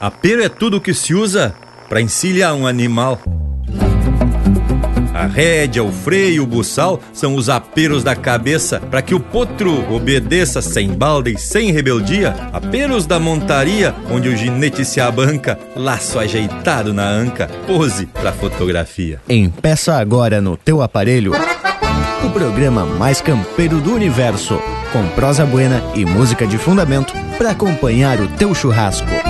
Apero é tudo que se usa para encilhar um animal. A rédea, o freio, o buçal são os aperos da cabeça para que o potro obedeça sem balda e sem rebeldia. Aperos da montaria, onde o ginete se abanca, laço ajeitado na anca, pose pra fotografia. Empeça agora no teu aparelho o programa mais campeiro do universo, com prosa buena e música de fundamento para acompanhar o teu churrasco.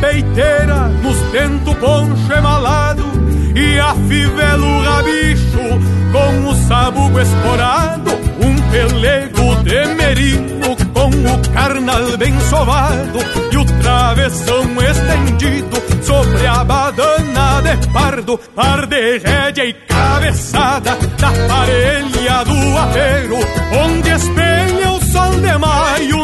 Peiteira nos tento poncho emalado e afivelo o rabicho com o sabugo esporado. Um pelego de merino com o carnal bem sovado e o travessão estendido sobre a badana de pardo, par de rédea e cabeçada da parelha do apeiro, onde espelha o sol de maio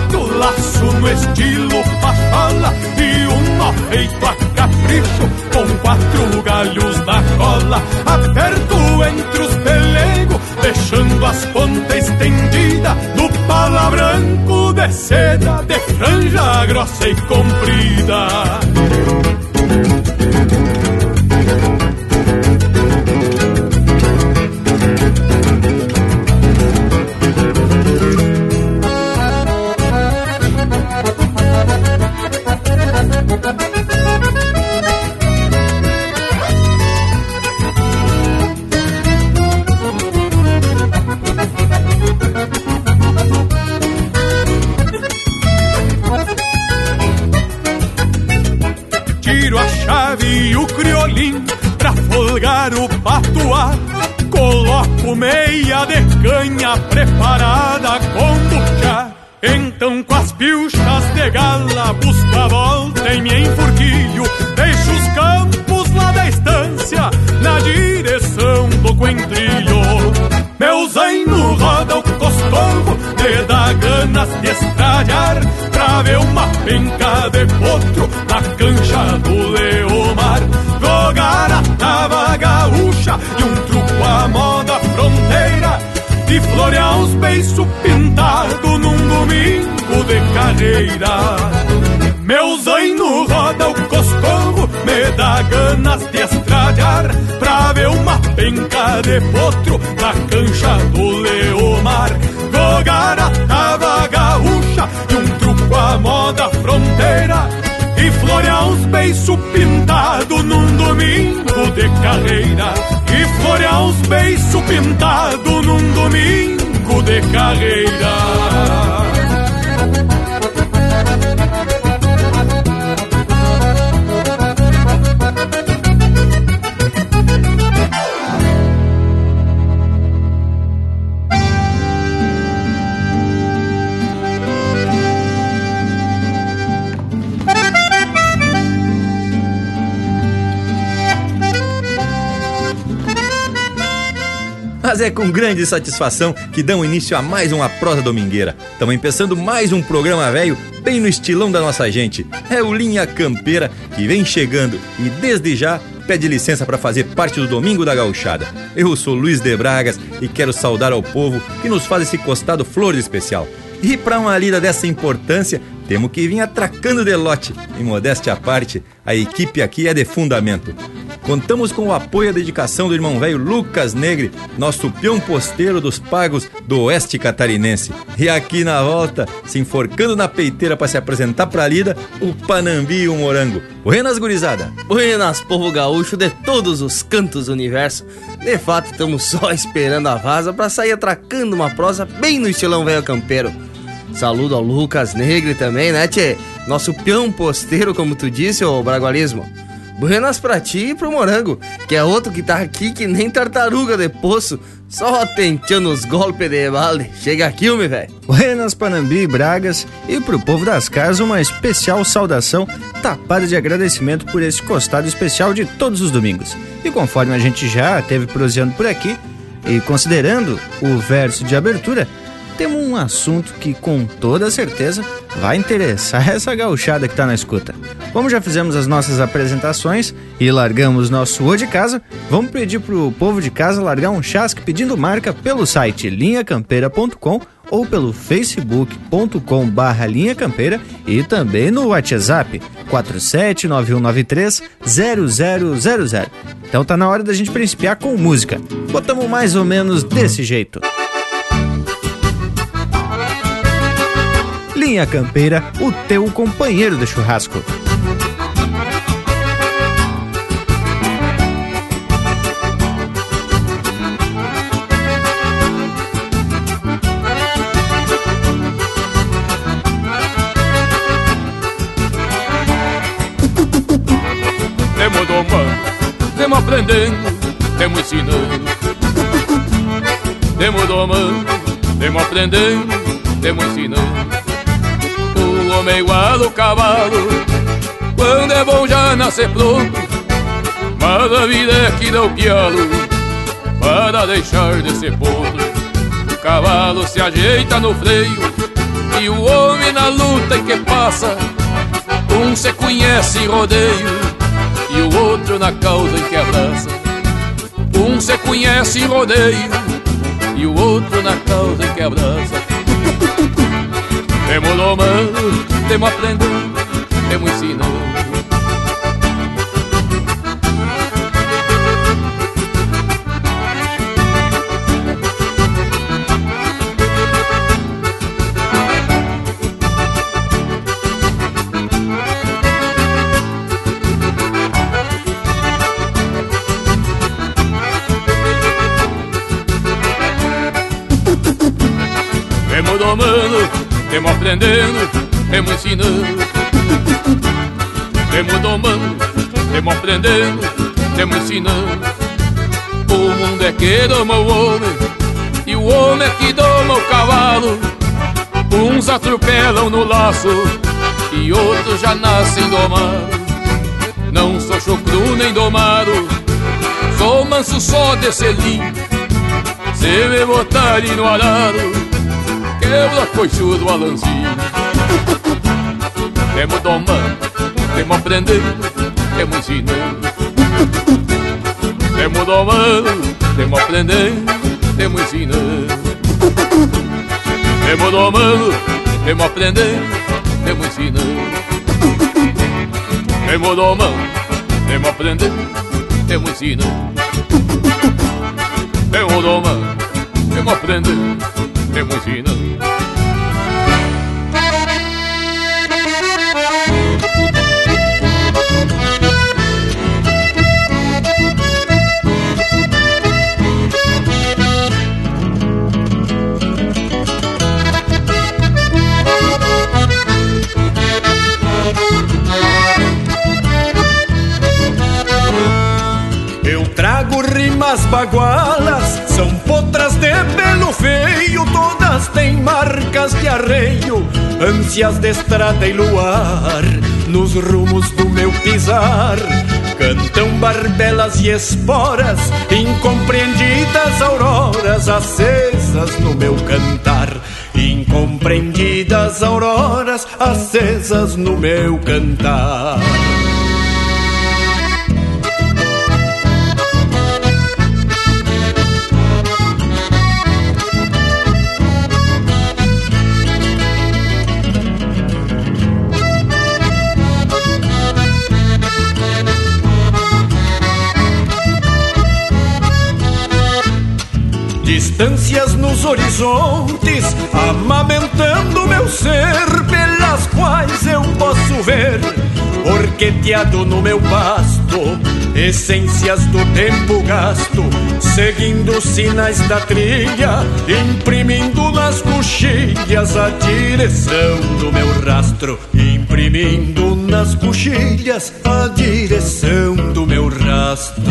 laço no estilo pachola e um nó feito a capricho com quatro galhos na cola. Aperto entre os pelegos, deixando as pontas estendidas no pala branco de seda, de franja grossa e comprida. De canha preparada com buchá. Então com as pilchas de gala busco a volta em me enfurquilho Deixo os campos lá da estância na direção do coentrilho Meu zaino roda o costorro, me dá ganas de estralhar Pra ver uma penca de potro na cancha do de carreira. Meu zaino roda o coscorro, me dá ganas de estralhar pra ver uma penca de potro na cancha do Leomar. Gogarata gaúcha e um truco à moda fronteira e florear uns beiços pintados num domingo de carreira e florear uns beiços pintados num domingo de carreira. É com grande satisfação que dão início a mais uma prosa domingueira. Estamos empeçando mais um programa velho, bem no estilão da nossa gente. É o Linha Campeira que vem chegando e desde já pede licença para fazer parte do Domingo da Gauchada. Eu sou Luiz de Bragas e quero saudar ao povo que nos faz esse costado flor especial. E para uma lida dessa importância, temos que vir atracando de lote. E modéstia à parte, a equipe aqui é de fundamento. Contamos com o apoio e a dedicação do irmão velho Lucas Negre, nosso peão posteiro dos pagos do oeste catarinense. E aqui na volta, se enforcando na peiteira para se apresentar pra lida, o Panambi e o Morango. Buenas, gurizada! Buenas, povo gaúcho de todos os cantos do universo. De fato, estamos só esperando a vaza para sair atracando uma prosa bem no estilão velho campeiro. Saludo ao Lucas Negre também, né, tchê? Nosso peão posteiro, como tu disse, ô Bragualismo. Buenas pra ti e pro Morango, que é outro que tá aqui que nem tartaruga de poço, só tentando os golpes de balde. Chega aqui, homem, velho. Buenas Panambi e Bragas, e pro povo das casas uma especial saudação tapada de agradecimento por esse costado especial de todos os domingos. E conforme a gente já teve proseando por aqui, e considerando o verso de abertura, temos um assunto que com toda certeza vai interessar essa gauchada que tá na escuta. Como já fizemos as nossas apresentações e largamos nosso O de casa, vamos pedir pro povo de casa largar um chasque pedindo marca pelo site linhacampeira.com ou pelo facebook.com barra linha campeira e também no WhatsApp 4791930000. Então tá na hora da gente principiar com música. Botamos mais ou menos desse jeito. Linha Campeira, o teu companheiro de churrasco. Temos domando, temos aprendendo, temos ensinando. Temos domando, temos aprendendo, temos ensinando o homem igual o cavalo. Quando é bom já nascer pronto Mas a vida é que dá o pialo. Para deixar de ser potro O cavalo se ajeita no freio E o homem na luta em que passa Um se conhece em rodeio E o outro na causa em que abraça. Um se conhece em rodeio E o outro na causa em que abraça temos domando, temos aprendendo, temos ensinando domando, Temos aprendendo, temos ensinando. Temos domando, temos aprendendo, temos ensinando. O mundo é que doma o homem E o homem é que doma o cavalo. Uns atropelam no laço E outros já nascem domados Não sou chocru nem domado Sou manso só de selim. Se me botarem no arado quebra coichudo alanzinho. Temos domando, temos aprendendo, temos ensinando. Temos domando, temos aprendendo, temos ensinando. Temos domando, temos aprendendo, temos ensinando. Temos domando, temos aprendendo, temos ensinando. Temos domando, temos aprendendo limusina. Eu bagualas, são potras de pelo feio, todas têm marcas de arreio, ânsias de estrada e luar, nos rumos do meu pisar. Cantam barbelas e esporas, incompreendidas auroras acesas no meu cantar. Incompreendidas auroras acesas no meu cantar. Distâncias nos horizontes, amamentando meu ser, pelas quais eu posso ver, orqueteado no meu pasto, essências do tempo gasto, seguindo sinais da trilha, imprimindo nas coxilhas a direção do meu rastro, imprimindo nas coxilhas a direção do meu rastro.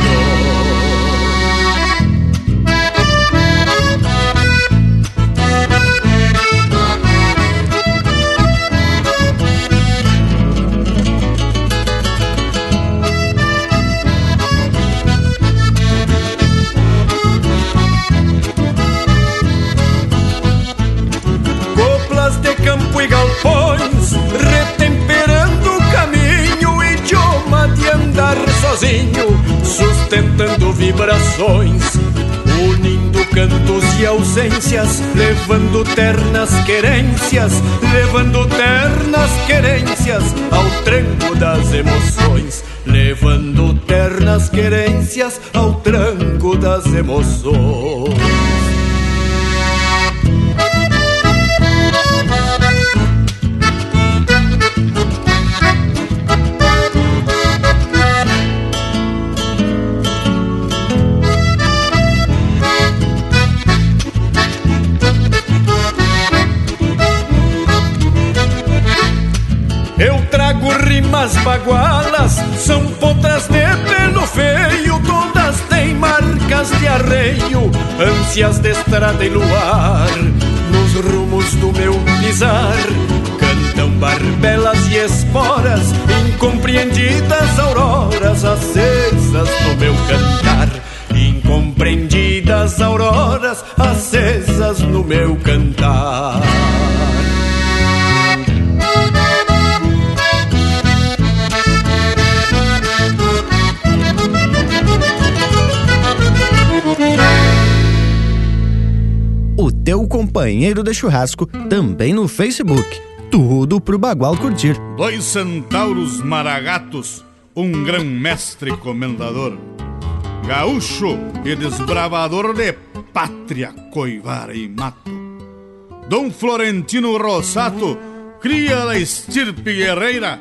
Ausências, levando ternas querências, levando ternas querências ao tranco das emoções, levando ternas querências ao tranco das emoções. Rimas bagualas são potras de pelo feio, todas têm marcas de arreio, ânsias de estrada e luar. Nos rumos do meu pisar, cantam barbelas e esporas, incompreendidas auroras acesas no meu cantar. Incompreendidas auroras acesas no meu cantar. Companheiro de churrasco também no Facebook. Tudo pro Bagual curtir. Dois centauros maragatos, um grão-mestre comendador, gaúcho e desbravador de pátria, coivara e mato. Dom Florentino Rossato, cria da estirpe guerreira.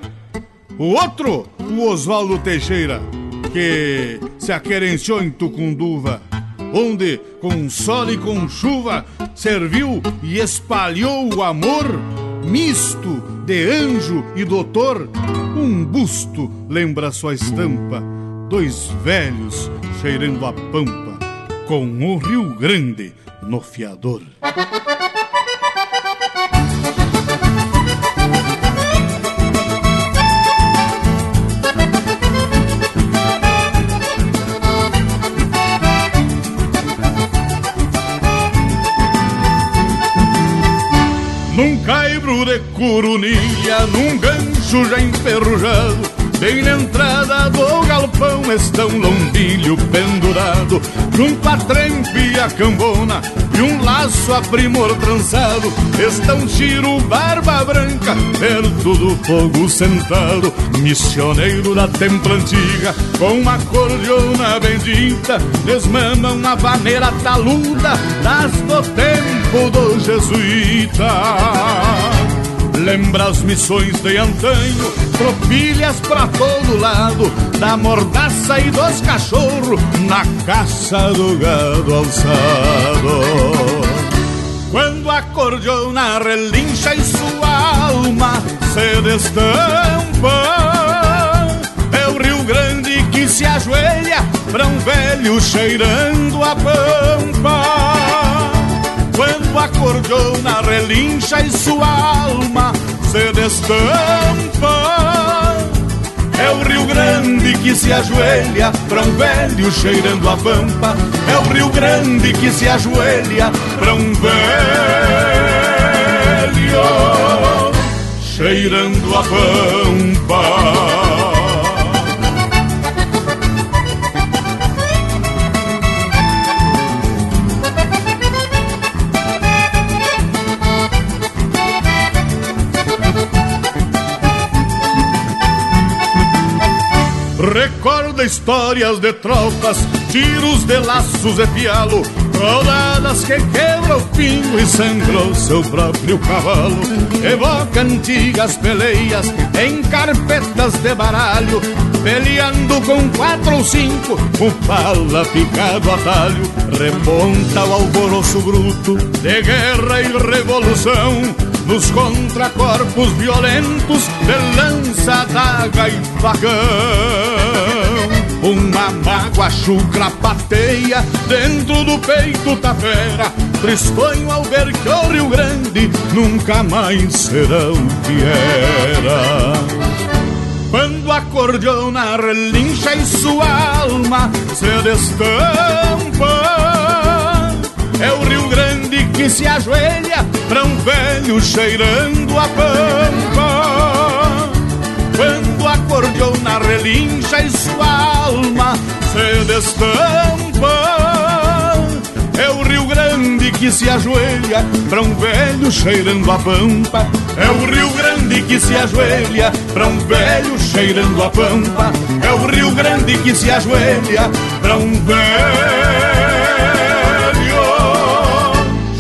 O outro, o Oswaldo Teixeira, que se aquerenciou em Tucunduva onde, com sol e com chuva, serviu e espalhou o amor, misto de anjo e doutor. Um busto lembra sua estampa, dois velhos cheirando a pampa, com o Rio Grande no fiador. De num gancho já enferrujado. Bem na entrada do galpão está um lombilho pendurado. Junto à trempe a cambona e um laço a primor trançado Está um tiro barba branca perto do fogo sentado. Missioneiro da templa antiga com uma cordiona bendita. Desmama uma vaneira taluda das do tempo do jesuíta Lembra as missões de antanho, tropilhas pra todo lado, da mordaça e dos cachorros, na caça do gado alçado. Quando a cordiona relincha e sua alma se destampa, é o Rio Grande que se ajoelha pra um velho cheirando a pampa. Quando a cordiona relincha e sua alma se destampa. É o Rio Grande que se ajoelha pra um velho cheirando a pampa. É o Rio Grande que se ajoelha pra um velho cheirando a pampa Recorda histórias de tropas, tiros de laços e pialo, Rodadas que quebra o pingo e sangrou seu próprio cavalo. Evoca antigas peleias em carpetas de baralho Peleando com quatro ou cinco, o pala picado a talho Remonta o alvoroço bruto de guerra e revolução Nos contracorpos violentos de lança, daga e facão. Uma mágoa chucra pateia dentro do peito tapera Tristonho ao ver que o Rio Grande nunca mais será o que era. Quando a cordiona relincha e sua alma se destampa. É o Rio Grande que se ajoelha pra um velho cheirando a pampa. Quando a cordiona relincha e sua alma se destampa É o Rio Grande que se ajoelha para um velho cheirando a pampa. É o Rio Grande que se ajoelha para um velho cheirando a pampa. É o Rio Grande que se ajoelha para um velho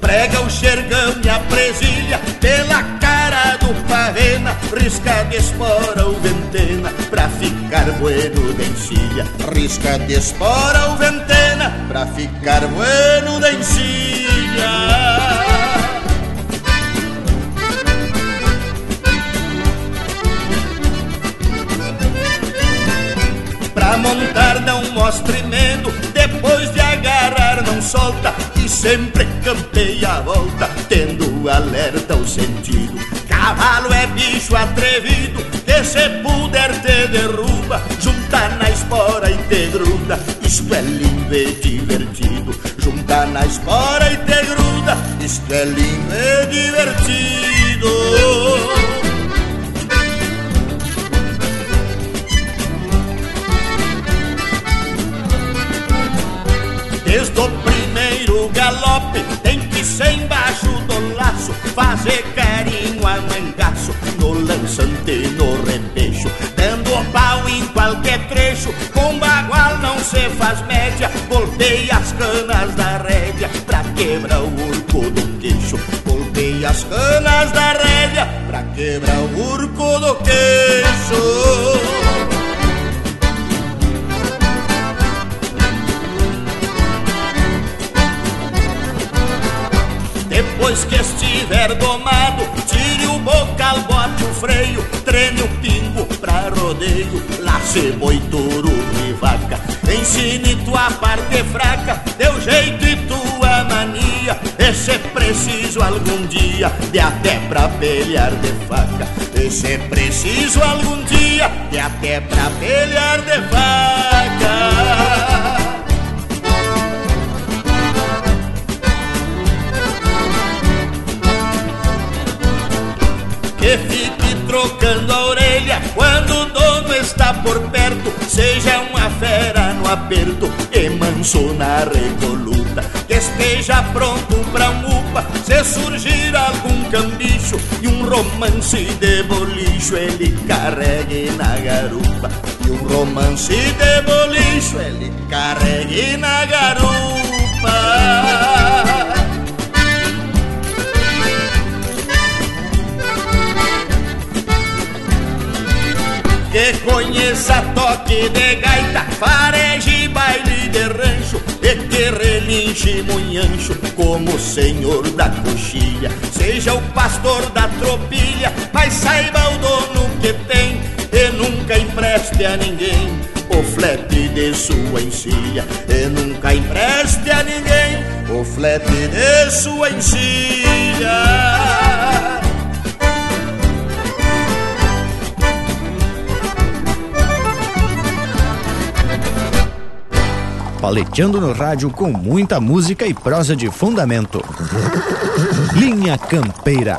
prega o xergão e a presilha, pela cara do pavena, risca de espora o ventena, pra ficar bueno de encilha, risca de espora o ventena, pra ficar bueno de encilha. Pra montar não mostre medo, depois de agarrar não solta E sempre campeia a volta, tendo alerta o sentido. Cavalo é bicho atrevido, que se puder te derruba Junta na espora e te gruda, isto é lindo e divertido Junta na espora e te gruda, isto é lindo e divertido no lançante no repecho Dando pau em qualquer trecho. Com bagual não se faz média Golpeia as canas da rédea Pra quebrar o urco do queixo. Golpeia as canas da rédea Pra quebrar o urco do queixo. Depois que estiver domado, bocal, bote o freio, treine o pingo pra rodeio, lace boi, touro e vaca. Ensine tua parte fraca, teu jeito e tua mania. E se preciso algum dia, de até pra pelear de faca. E se preciso algum dia, de até pra pelear de faca. Trocando a orelha quando o dono está por perto. Seja uma fera no aperto e manso na recoluta. Que esteja pronto pra um upa se surgir algum cambicho e um romance de bolicho ele carregue na garupa. E um romance de bolicho ele carregue na garupa. Que conheça toque de gaita, fareje, baile de rancho e que relinche munhancho como o senhor da coxilha. Seja o pastor da tropilha, mas saiba o dono que tem e nunca empreste a ninguém o flete de sua encilha e nunca empreste a ninguém o flete de sua encilha. Paleteando no rádio com muita música e prosa de fundamento. Linha Campeira.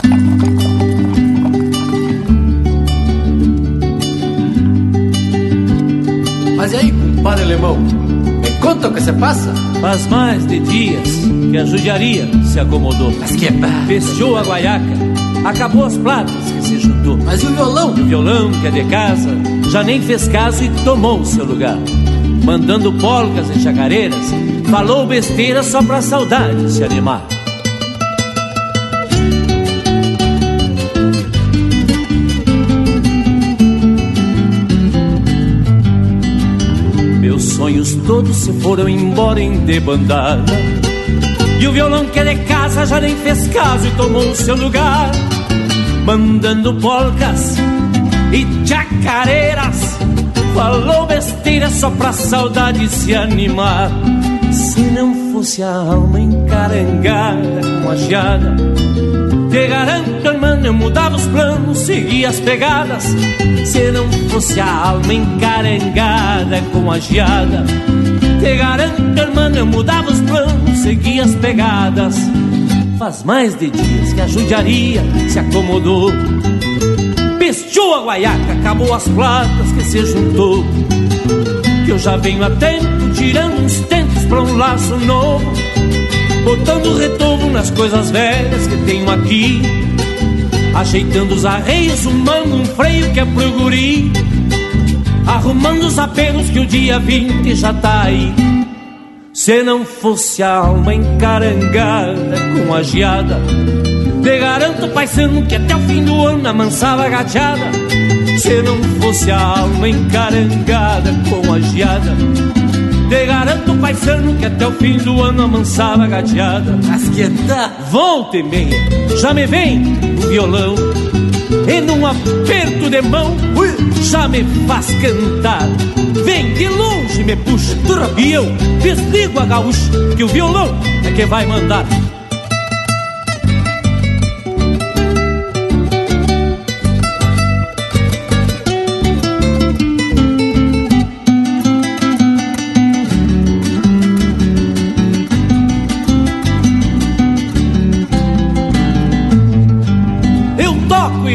Mas e aí, compadre alemão? Me conta o que se passa? Faz mais de dias que a judiaria se acomodou. Mas que é Fechou a guaiaca, acabou as platas que se juntou. Mas e o violão? O violão que é de casa já nem fez caso e tomou o seu lugar. Mandando polcas e chacareiras, falou besteira só pra saudade se animar. Meus sonhos todos se foram embora em debandada. E o violão que é de casa já nem fez caso e tomou o seu lugar. Mandando polcas e chacareiras. Falou besteira só pra saudade se animar. Se não fosse a alma encarangada com a geada, te garanto, irmão, eu mudava os planos, seguia as pegadas. Se não fosse a alma encarangada com a geada, te garanto, irmão, eu mudava os planos, seguia as pegadas. Faz mais de dias que a judiaria se acomodou. Pestou a guaiaca, acabou as platas que se juntou. Que eu já venho a tempo tirando uns tentos pra um laço novo. Botando retorno nas coisas velhas que tenho aqui. Ajeitando os arreios, humando um freio que é pro guri. Arrumando os apelos que o dia 20 já tá aí. Se não fosse a alma encarangada com a geada, te garanto, paisano, que até o fim do ano amansava gateada. Se não fosse a alma encarangada com a geada, te garanto, paisano, que até o fim do ano amansava gateada. Mas que tá? Volta e meia, já me vem o violão, e num aperto de mão, já me faz cantar. Vem de longe, me puxa, e eu desligo a gaúcha, que o violão é que vai mandar.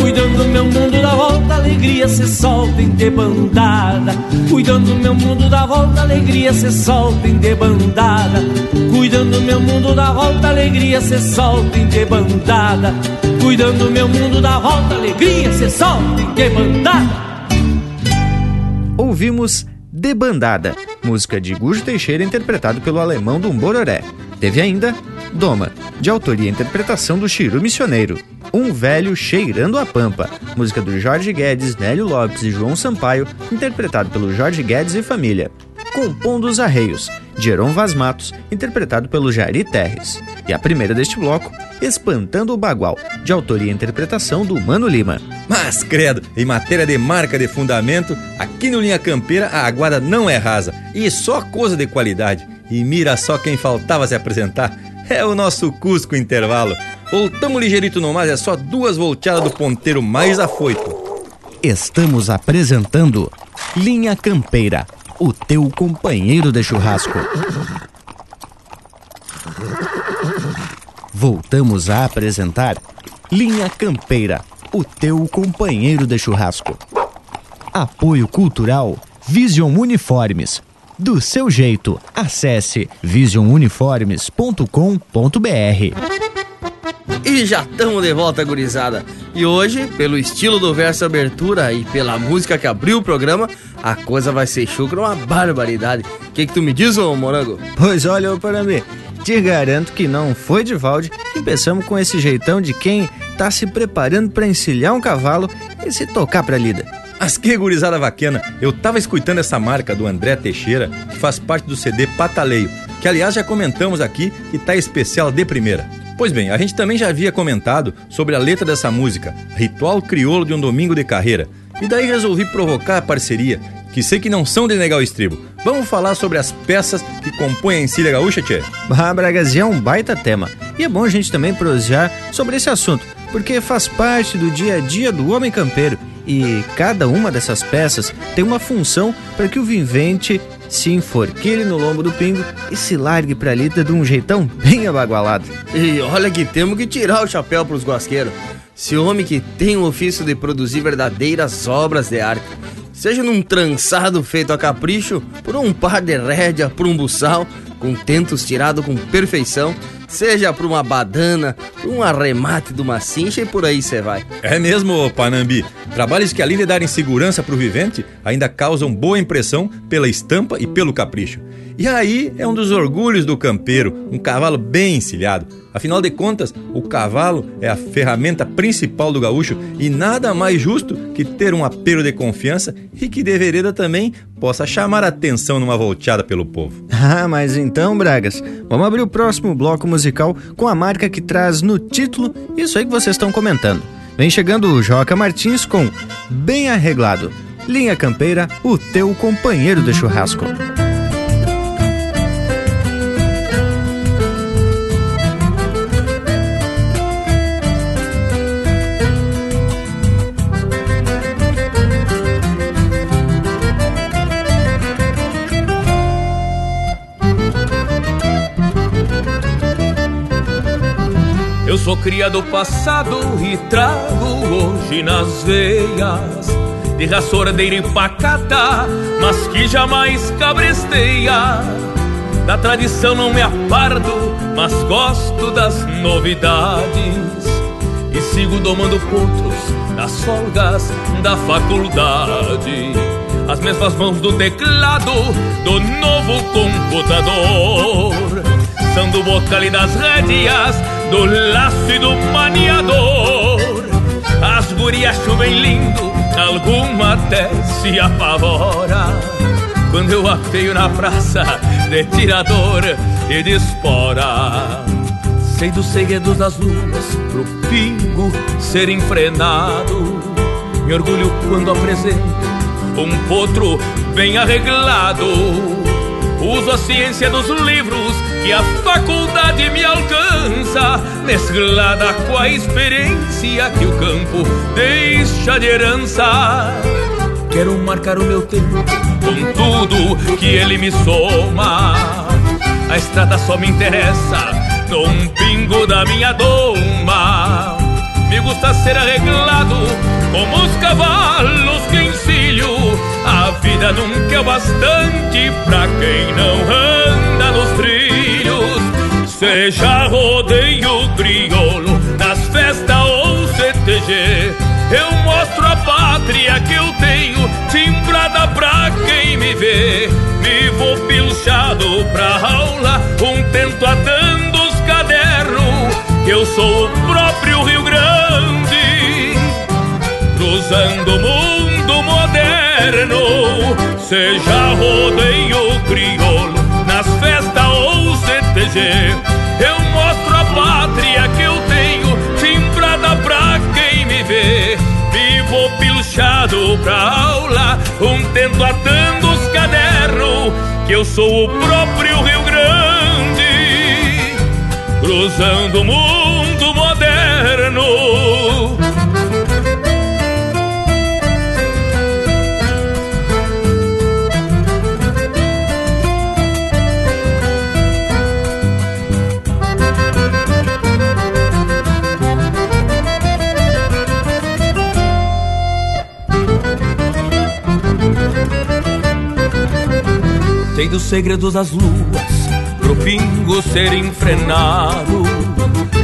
Cuidando do meu mundo da volta, alegria se solta em debandada. Cuidando do meu mundo da volta, alegria se solta em debandada. Cuidando do meu mundo da volta, alegria se solta em debandada. Cuidando do meu mundo da volta, alegria se solta em debandada. Ouvimos Debandada, música de Gujo Teixeira interpretado pelo alemão do Bororé. Teve ainda Doma, de autoria e interpretação do Chiru Missioneiro. Um Velho Cheirando a Pampa, música do Jorge Guedes, Nélio Lopes e João Sampaio, interpretado pelo Jorge Guedes e família. Compondo os Arreios, de Heron Vaz Matos, interpretado pelo Jari Terres. E a primeira deste bloco, Espantando o Bagual, de autoria e interpretação do Mano Lima. Mas, credo, em matéria de marca de fundamento, aqui no Linha Campeira a aguada não é rasa e só coisa de qualidade. E mira só quem faltava se apresentar. É o nosso Cusco Intervalo. Voltamos ligeirito no mais, é só duas volteadas do ponteiro mais afoito. Estamos apresentando Linha Campeira, o teu companheiro de churrasco. Voltamos a apresentar Linha Campeira, o teu companheiro de churrasco. Apoio Cultural Vision Uniformes. Do seu jeito, acesse visionuniformes.com.br. E já estamos de volta, gurizada. E hoje, pelo estilo do verso abertura e pela música que abriu o programa, a coisa vai ser chucra uma barbaridade. O que, que tu me diz, ô morango? Pois olha, ô Paramê, te garanto que não foi de valde que pensamos com esse jeitão de quem tá se preparando para encilhar um cavalo e se tocar pra lida. Mas que gurizada vaquena, eu tava escutando essa marca do André Teixeira, que faz parte do CD Pataleio, que aliás já comentamos aqui e tá especial de primeira. Pois bem, a gente também já havia comentado sobre a letra dessa música, Ritual Crioulo de um Domingo de Carreira. E daí resolvi provocar a parceria, que sei que não são de negar o estribo. Vamos falar sobre as peças que compõem a Encilha Gaúcha, Tchê? Ah, Bragas, é um baita tema. E é bom a gente também prosear sobre esse assunto, porque faz parte do dia a dia do homem campeiro. E cada uma dessas peças tem uma função para que o vivente se enforquilhe no lombo do pingo e se largue pra lida de um jeitão bem abagualado. E olha que temos que tirar o chapéu pros guasqueiros. Esse homem que tem o ofício de produzir verdadeiras obras de arte. Seja num trançado feito a capricho, por um par de rédea, por um buçal, com tentos tirado com perfeição, seja por uma badana, um arremate de uma cincha e por aí você vai. É mesmo, Panambi. Trabalhos que além de darem segurança para o vivente, ainda causam boa impressão pela estampa e pelo capricho. E aí é um dos orgulhos do campeiro, um cavalo bem encilhado. Afinal de contas, o cavalo é a ferramenta principal do gaúcho e nada mais justo que ter um apelo de confiança e que de vereda também possa chamar a atenção numa volteada pelo povo. Ah, mas então, Bragas, vamos abrir o próximo bloco musical com a marca que traz no título isso aí que vocês estão comentando. Vem chegando o Joca Martins com Bem Arreglado. Linha Campeira, o teu companheiro de churrasco. Eu sou cria do passado e trago hoje nas veias De raça ordeira e pacata, mas que jamais cabresteia Da tradição não me aparto, mas gosto das novidades. E sigo domando potros nas folgas da faculdade. As mesmas mãos do teclado do novo computador. São do bocal e das rédeas do laço e do maniador. As gurias chovem lindo, alguma até se apavora. Quando eu apeio na praça de tirador e de espora. Sei dos segredos das luas pro pingo ser enfrenado. Me orgulho quando apresento um potro bem arreglado. Uso a ciência dos livros que a faculdade me alcança, mesclada com a experiência que o campo deixa de herança. Quero marcar o meu tempo com tudo que ele me soma. A estrada só me interessa num pingo da minha doma. Me gusta ser arreglado como os cavalos vida nunca é bastante pra quem não anda nos trilhos. Seja rodeio crioulo, nas festas ou CTG. Eu mostro a pátria que eu tenho, timbrada pra quem me vê. Vou pilchado pra aula, um tento atando os cadernos. Que eu sou o próprio Rio Grande, cruzando o mundo. Seja rodeio crioulo, nas festas ou CTG. Eu mostro a pátria que eu tenho, timbrada pra quem me vê. Vivo pilchado pra aula, um tento atando os cadernos. Que eu sou o próprio Rio Grande, cruzando o mundo Sei dos segredos das luas, pro pingo ser enfrenado.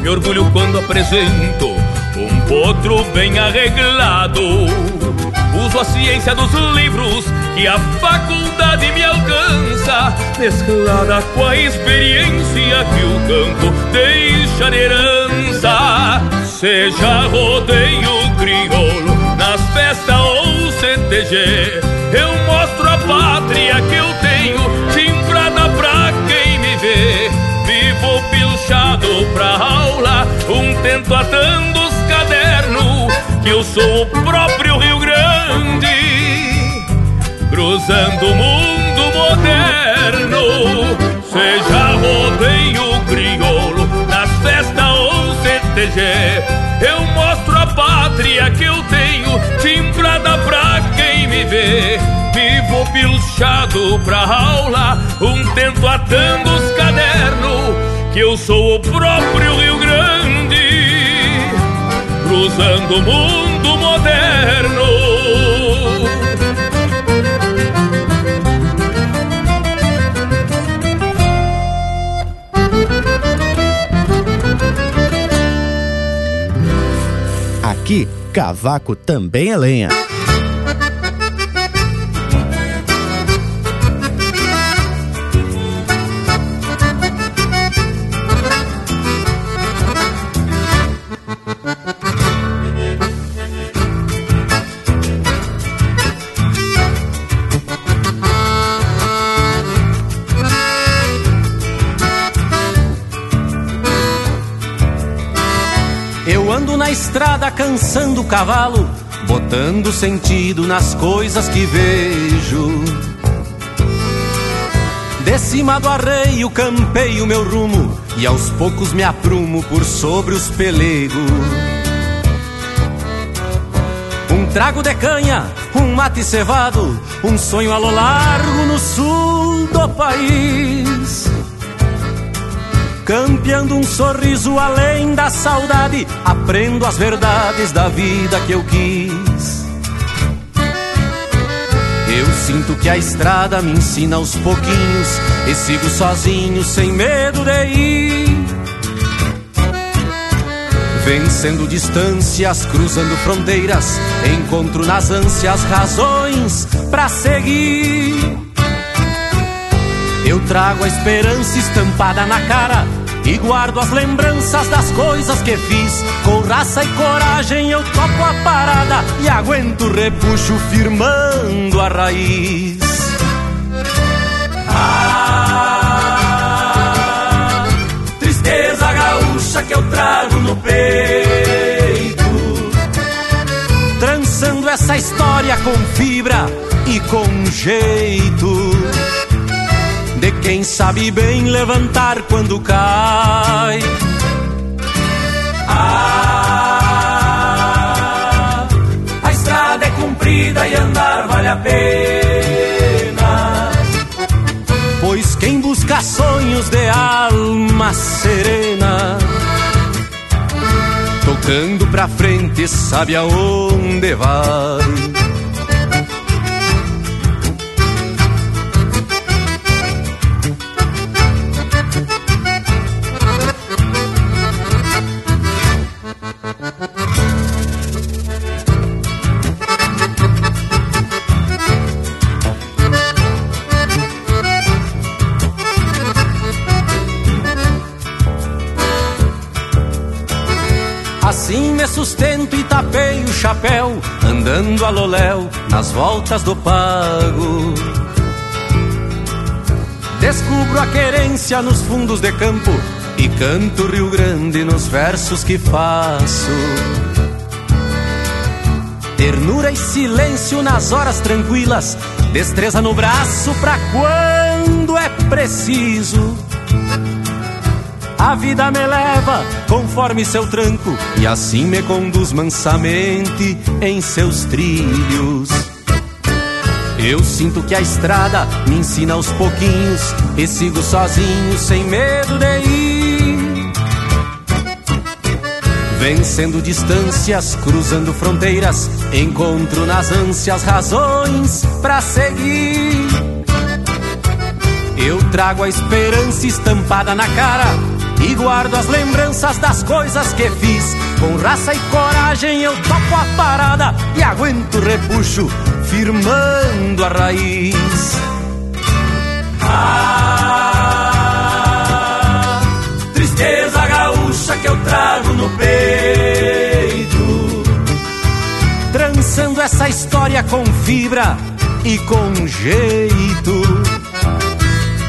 Me orgulho quando apresento um potro bem arreglado. Uso a ciência dos livros que a faculdade me alcança, mesclada com a experiência que o campo deixa de herança. Seja rodeio crioulo, nas festas ou CTG, eu mostro a pátria pra aula, um tento atando os cadernos, que eu sou o próprio Rio Grande, cruzando o mundo moderno, seja rodeio crioulo, nas festas ou CTG, eu mostro a pátria que eu tenho, timbrada pra quem me vê. Vivo pilchado pra aula, um tento atando os cadernos que eu sou o próprio Rio Grande, cruzando o mundo moderno. Aqui, cavaco também é lenha. Estrada cansando o cavalo, botando sentido nas coisas que vejo. De cima do arreio campei o meu rumo e aos poucos me aprumo por sobre os pelegos. Um trago de canha, um mate cevado, um sonho a lo largo no sul do país. Campeando um sorriso além da saudade, aprendo as verdades da vida que eu quis. Eu sinto que a estrada me ensina aos pouquinhos e sigo sozinho, sem medo de ir. Vencendo distâncias, cruzando fronteiras, encontro nas ânsias razões pra seguir. Trago a esperança estampada na cara e guardo as lembranças das coisas que fiz. Com raça e coragem eu topo a parada e aguento o repuxo firmando a raiz. Ah, tristeza gaúcha que eu trago no peito, trançando essa história com fibra e com jeito quem sabe bem levantar quando cai. Ah, a estrada é comprida e andar vale a pena. Pois quem busca sonhos de alma serena, tocando pra frente, sabe aonde vai. Chapéu, andando a loléu nas voltas do pago. Descubro a querência nos fundos de campo e canto Rio Grande nos versos que faço. Ternura e silêncio nas horas tranquilas, destreza no braço pra quando é preciso. A vida me leva conforme seu tranco e assim me conduz mansamente em seus trilhos. Eu sinto que a estrada me ensina aos pouquinhos e sigo sozinho sem medo de ir. Vencendo distâncias, cruzando fronteiras, encontro nas ânsias razões pra seguir. Eu trago a esperança estampada na cara e guardo as lembranças das coisas que fiz. Com raça e coragem eu topo a parada e aguento o repuxo, firmando a raiz. Ah, tristeza gaúcha que eu trago no peito, trançando essa história com fibra e com jeito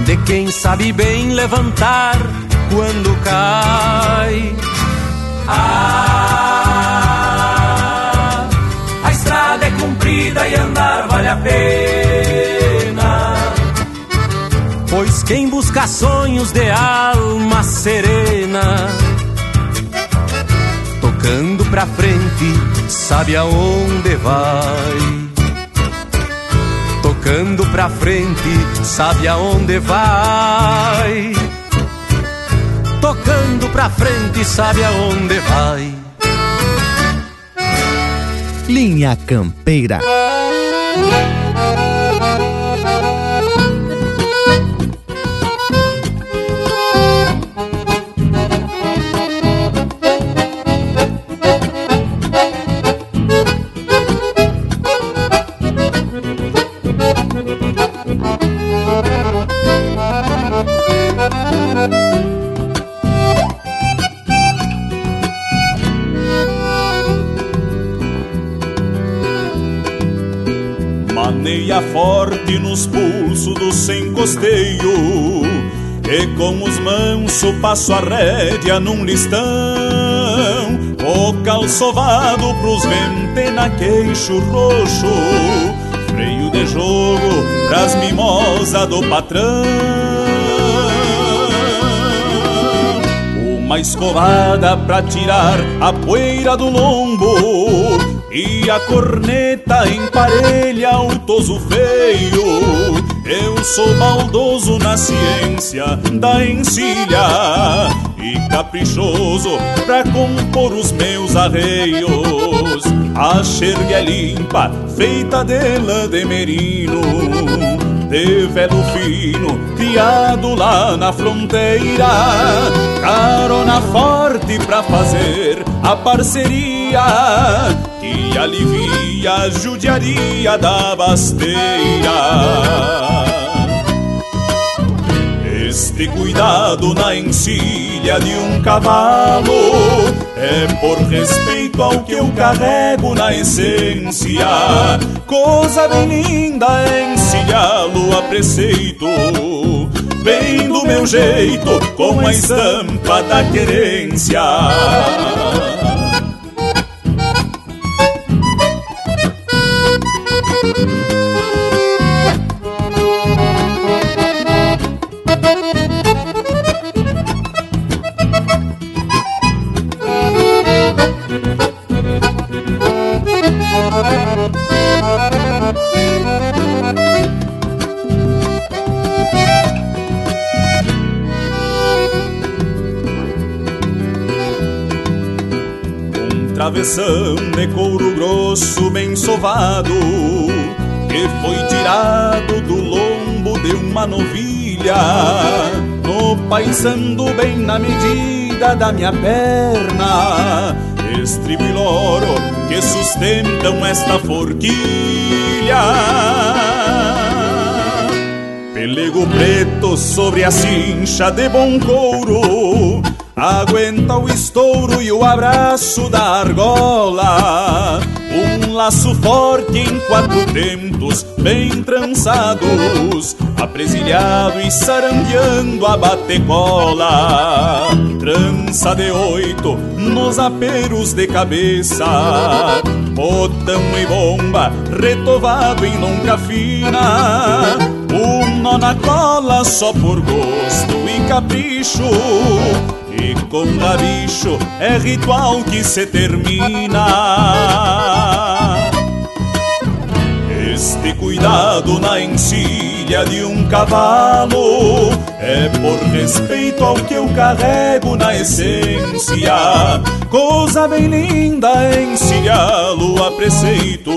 de quem sabe bem levantar quando cai. vida e andar vale a pena. Pois quem busca sonhos de alma serena, tocando pra frente, sabe aonde vai. Tocando pra frente, sabe aonde vai. Tocando pra frente, sabe aonde vai. Linha Campeira. Manso passo a rédea num listão. O calçovado pros vente na queixo roxo Freio de jogo pras mimosas do patrão. Uma escovada pra tirar a poeira do lombo E a corneta emparelha o toso feio Eu sou baldoso na ciência da encilha E caprichoso pra compor os meus arreios A xerga é limpa, feita de lã de merino de velo fino, criado lá na fronteira. Carona forte pra fazer a parceria que alivia a judiaria da basteira. Este cuidado na encilha de um cavalo é por respeito ao que eu carrego na essência. Coisa bem linda é encilhá-lo a preceito, bem do meu jeito, com a estampa da querência. Travessão de couro grosso bem sovado que foi tirado do lombo de uma novilha, no paisando bem na medida da minha perna, estribo e loro que sustentam esta forquilha. Pelego preto sobre a cincha de bom couro Aguenta o estouro e o abraço da argola. Um laço forte em quatro tentos bem trançados Apresilhado e sarandeando a batecola. Trança de oito nos aperos de cabeça. Botão e bomba retovado em longa fina. Um nó na cola só por gosto e capricho e com bicho é ritual que se termina. Este cuidado na encilha de um cavalo é por respeito ao que eu carrego na essência. Coisa bem linda encilhá-lo a preceito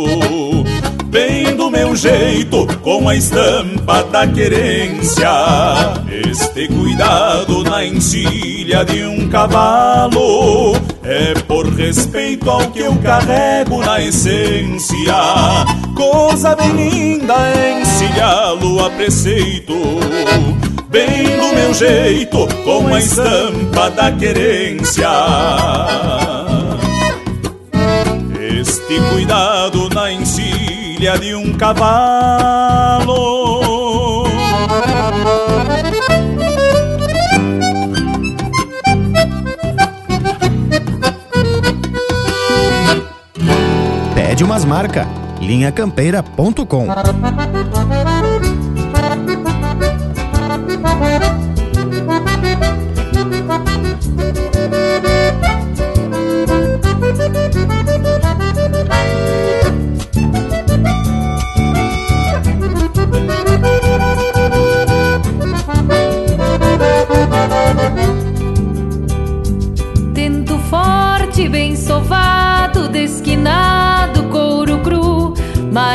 bem do meu jeito, com a estampa da querência. Este cuidado na encilha de um cavalo é por respeito ao que eu carrego na essência. Coisa bem linda encilhá-lo a preceito. Bem do meu jeito, com a estampa da querência. Este cuidado na encilha de um cavalo. Pede umas marcas linhacampeira.com.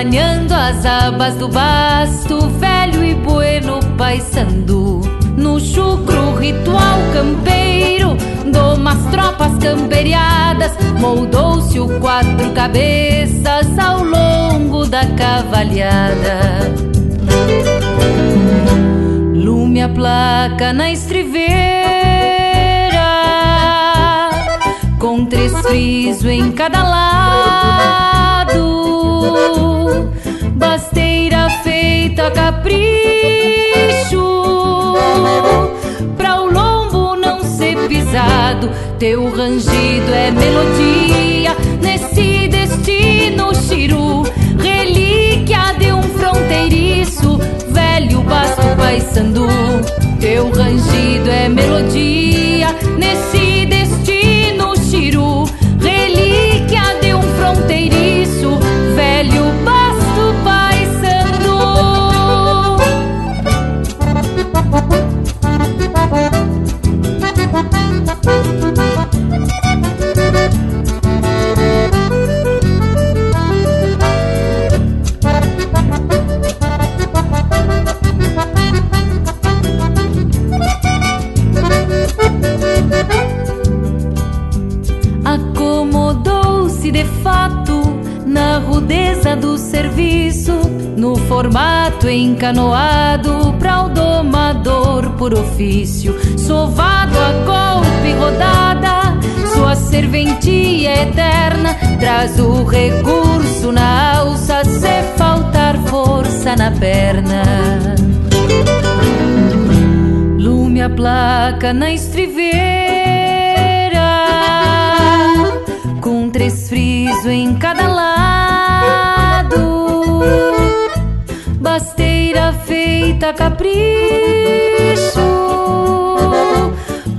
manhando as abas do basto, velho e bueno paisandu. No chucro ritual campeiro, do umas tropas camperiadas, moldou-se o quatro cabeças ao longo da cavalhada. Lume a placa na estriveira Com três friso em cada lado Basteira feita a capricho Pra o lombo não ser pisado. Teu rangido é melodia Nesse destino chiru. Relíquia de um fronteiriço Velho basto paisandu Teu rangido é melodia Nesse destino no formato encanoado para o domador por ofício, sovado a golpe rodada, sua serventia eterna traz o recurso na alça se faltar força na perna. Lume a placa na estriveira Com três friso em cada capricho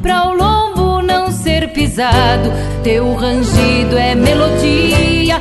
Pra o lombo não ser pisado. Teu rangido é melodia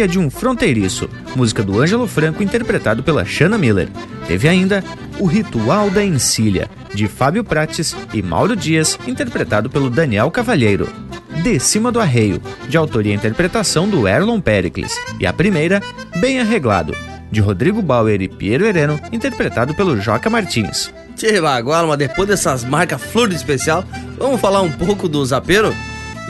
Relíquia de um Fronteiriço, música do Ângelo Franco interpretado pela Shanna Miller. Teve ainda O Ritual da Encilha, de Fábio Prates e Mauro Dias, interpretado pelo Daniel Cavalheiro. De Cima do Arreio, de autoria e interpretação do Erlon Pericles. E a primeira, Bem Arreglado, de Rodrigo Bauer e Piero Hereno, interpretado pelo Joca Martins. Tchê, agora, mas depois dessas marcas flores especial, vamos falar um pouco do zapeiro?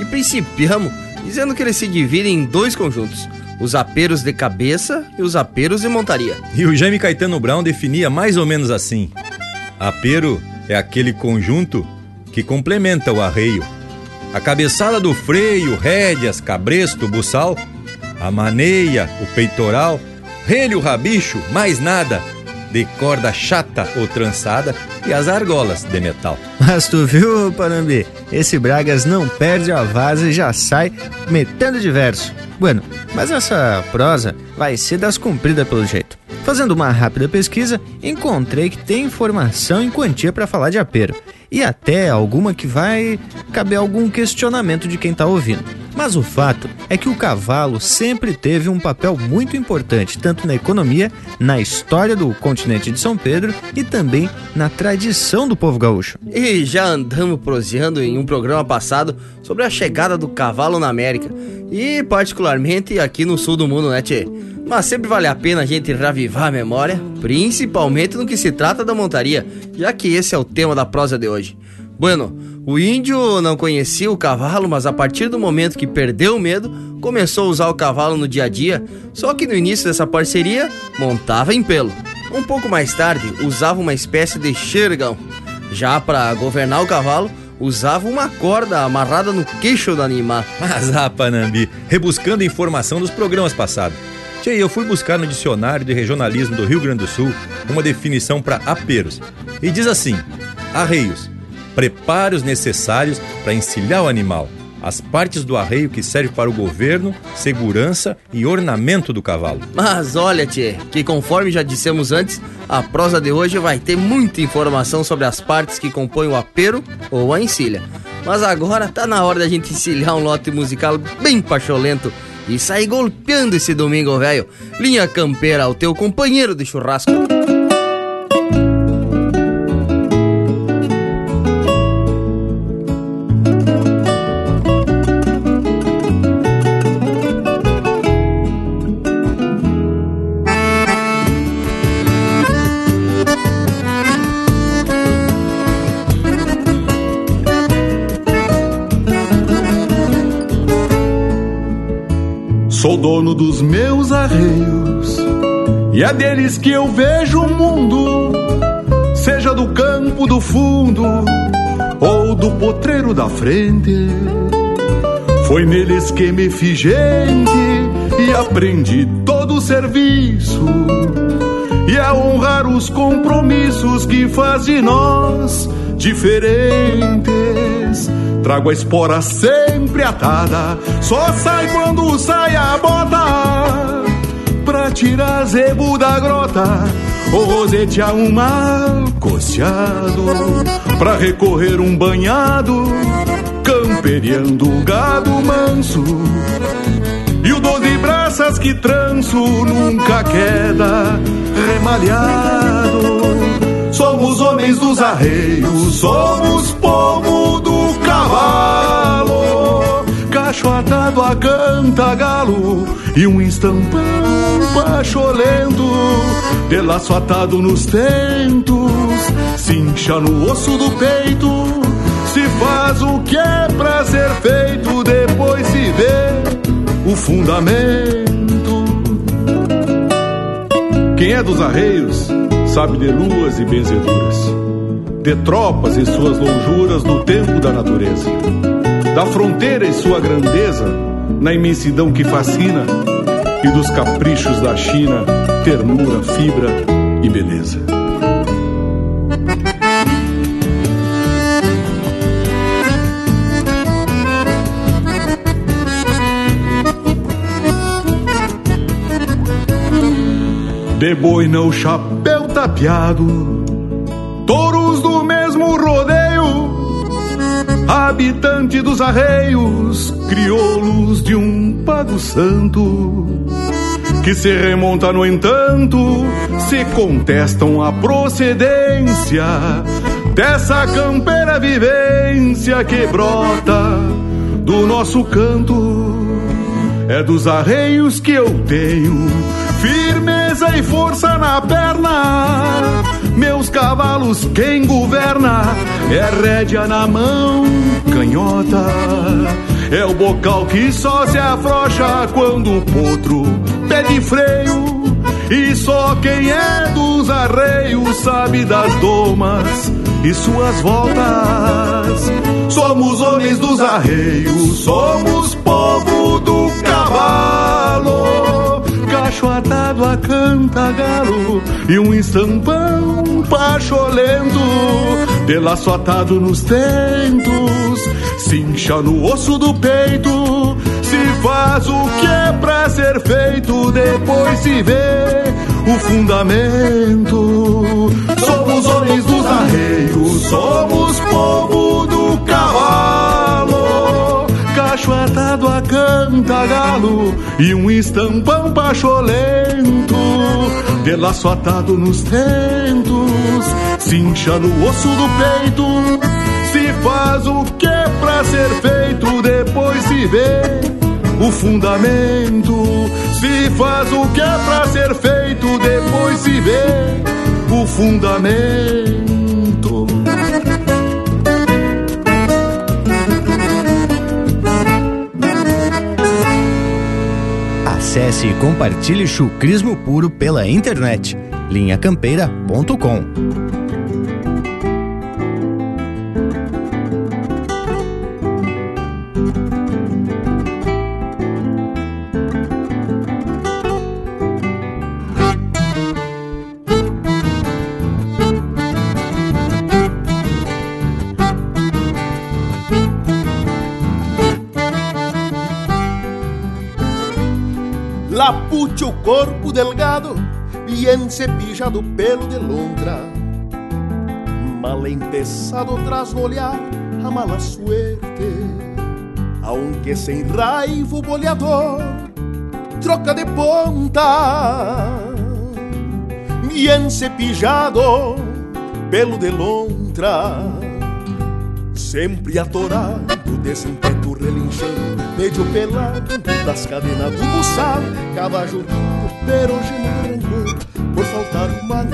E principiamos dizendo que ele se divide em dois conjuntos: os aperos de cabeça e os aperos de montaria. E o Jaime Caetano Brown definia mais ou menos assim: apero é aquele conjunto que complementa o arreio. A cabeçada do freio, rédeas, cabresto, buçal, a maneia, o peitoral, relho, rabicho, mais nada, de corda chata ou trançada e as argolas de metal. Mas tu viu, Panambi? Esse Bragas não perde a vaza e já sai metendo de verso. Bueno, mas essa prosa vai ser das cumpridas pelo jeito. Fazendo uma rápida pesquisa, encontrei que tem informação em quantia para falar de apero. E até alguma que vai caber algum questionamento de quem tá ouvindo. Mas o fato é que o cavalo sempre teve um papel muito importante, tanto na economia, na história do continente de São Pedro e também na tradição do povo gaúcho. E já andamos proseando em um programa passado sobre a chegada do cavalo na América. E particularmente aqui no sul do mundo, né, Tchê? Mas sempre vale a pena a gente reavivar a memória, principalmente no que se trata da montaria, já que esse é o tema da prosa de hoje. Bueno, o índio não conhecia o cavalo, mas a partir do momento que perdeu o medo, começou a usar o cavalo no dia a dia, só que no início dessa parceria, montava em pelo. Um pouco mais tarde, usava uma espécie de xergão. Já para governar o cavalo, usava uma corda amarrada no queixo do animal. Mas, ah, Panambi, rebuscando informação dos programas passados. Tchê, eu fui buscar no dicionário de regionalismo do Rio Grande do Sul uma definição para aperos. E diz assim: arreios, preparos necessários para encilhar o animal. As partes do arreio que servem para o governo, segurança e ornamento do cavalo. Mas olha, tchê, que conforme já dissemos antes, a prosa de hoje vai ter muita informação sobre as partes que compõem o apero ou a encilha. Mas agora tá na hora da gente encilhar um lote musical bem pacholento e sair golpeando esse domingo, velho. Linha Campeira, o teu companheiro de churrasco. Dos meus arreios e é deles que eu vejo o mundo, seja do campo do fundo ou do potreiro da frente. Foi neles que me fiz gente e aprendi todo o serviço e a honrar os compromissos que faz de nós diferentes. Trago a espora sempre atada, só sai quando sai a bota. Pra tirar zebo da grota, ou rosetear um mal coceado. Pra recorrer um banhado, camperiando o gado manso. E o doze braças que tranço nunca queda remalhado. Somos homens dos arreios, somos povo do cavalo. Cacho atado a canta galo e um estampão pacholento. De laço atado nos tentos, cincha no osso do peito. Se faz o que é pra ser feito, depois se vê o fundamento. Quem é dos arreios sabe de luas e benzeduras, de tropas e suas lonjuras no tempo da natureza, da fronteira e sua grandeza na imensidão que fascina, e dos caprichos da China, ternura, fibra e beleza. De boina o chapéu tapeado, touros do habitante dos arreios, crioulos de um pago santo, que se remonta, no entanto, se contestam a procedência dessa campeira vivência que brota do nosso canto. É dos arreios que eu tenho firmeza e força na perna. Meus cavalos, quem governa é rédea na mão, canhota. É o bocal que só se afrouxa quando o potro pede freio. E só quem é dos arreios sabe das domas e suas voltas. Somos homens dos arreios, somos povo do cavalo. Cacho atado a canta galo e um estampão pacholento. De laço atado nos tentos, cincha no osso do peito. Se faz o que é pra ser feito, depois se vê o fundamento. Somos homens dos arreios, somos povo do cavalo. Atado a canta galo e um estampão pacholento. De laço atado nos tentos, cincha no osso do peito. Se faz o que é pra ser feito, depois se vê o fundamento. Se faz o que é pra ser feito, depois se vê o fundamento. Acesse e compartilhe chucrismo puro pela internet. linhacampeira.com corpo delgado, bien cepillado pelo de lontra. Mal empezado tras no olhar a mala suerte. Aunque sem raiva o boleador troca de ponta. Bien cepillado pelo de lontra. Sempre atorado desse impeto relinchando, meio pelado das cadenas do buçal, cavajo perogeno rancor, por faltar uma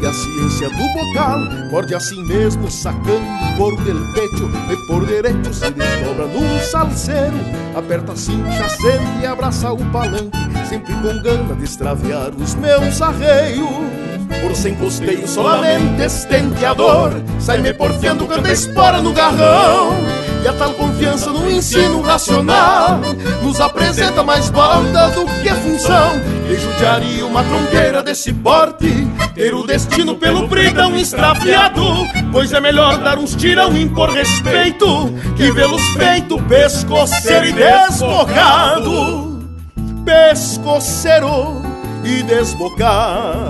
e a ciência do bocal, morde assim mesmo, sacando por del pecho, e por direito se desdobra num salseiro, aperta assim, acende e abraça o palanque, sempre com gana de extraviar os meus arreios. Por sem costeio, solamente estenteador Sai-me porfiando canta espora no garrão. E a tal confiança no ensino racional Nos apresenta mais balda do que função E judiaria uma tronqueira desse porte Ter o destino pelo bridão extraviado Pois é melhor dar uns tirão e impor respeito Que vê-los feito pescoceiro e desbocado. Pescoceiro e desbocado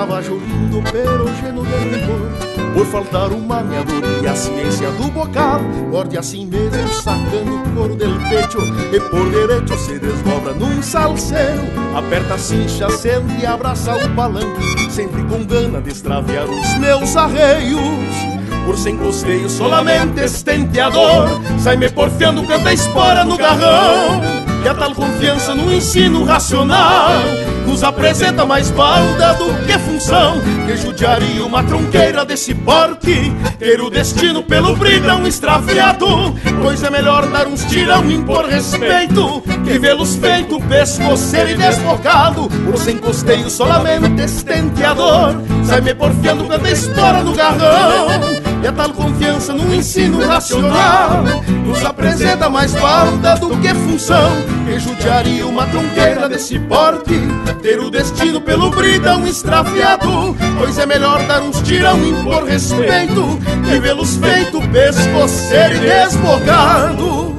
buçal, cavajo lindo, perogeno de rigor. Por faltar uma meador e a ciência do bocal, morde assim mesmo, sacando o couro del pecho, e por direito se desdobra num salseiro, aperta a cincha, acende e abraça o palanque, sempre com gana de extraviar os meus arreios por sem costeio, solamente estenteador. Sai-me porfiando, canta espora no garrão. E a tal confiança no ensino racional nos apresenta mais balda do que função. Que judiaria uma tronqueira desse porte, ter o destino pelo bridão extraviado. Pois é melhor dar uns tirão e impor respeito, que vê-los feito pescoceiro e desbocado. Por sem costeio, solamente estenteador. Sai-me porfiando, canta espora no garrão. E a tal confiança no ensino racional Nos apresenta mais balda do que função. Que judiaria uma tronqueira desse porte Ter o destino pelo bridão extraviado Pois é melhor dar uns tirão e impor respeito Que vê-los feito pescoceiro e desbocado.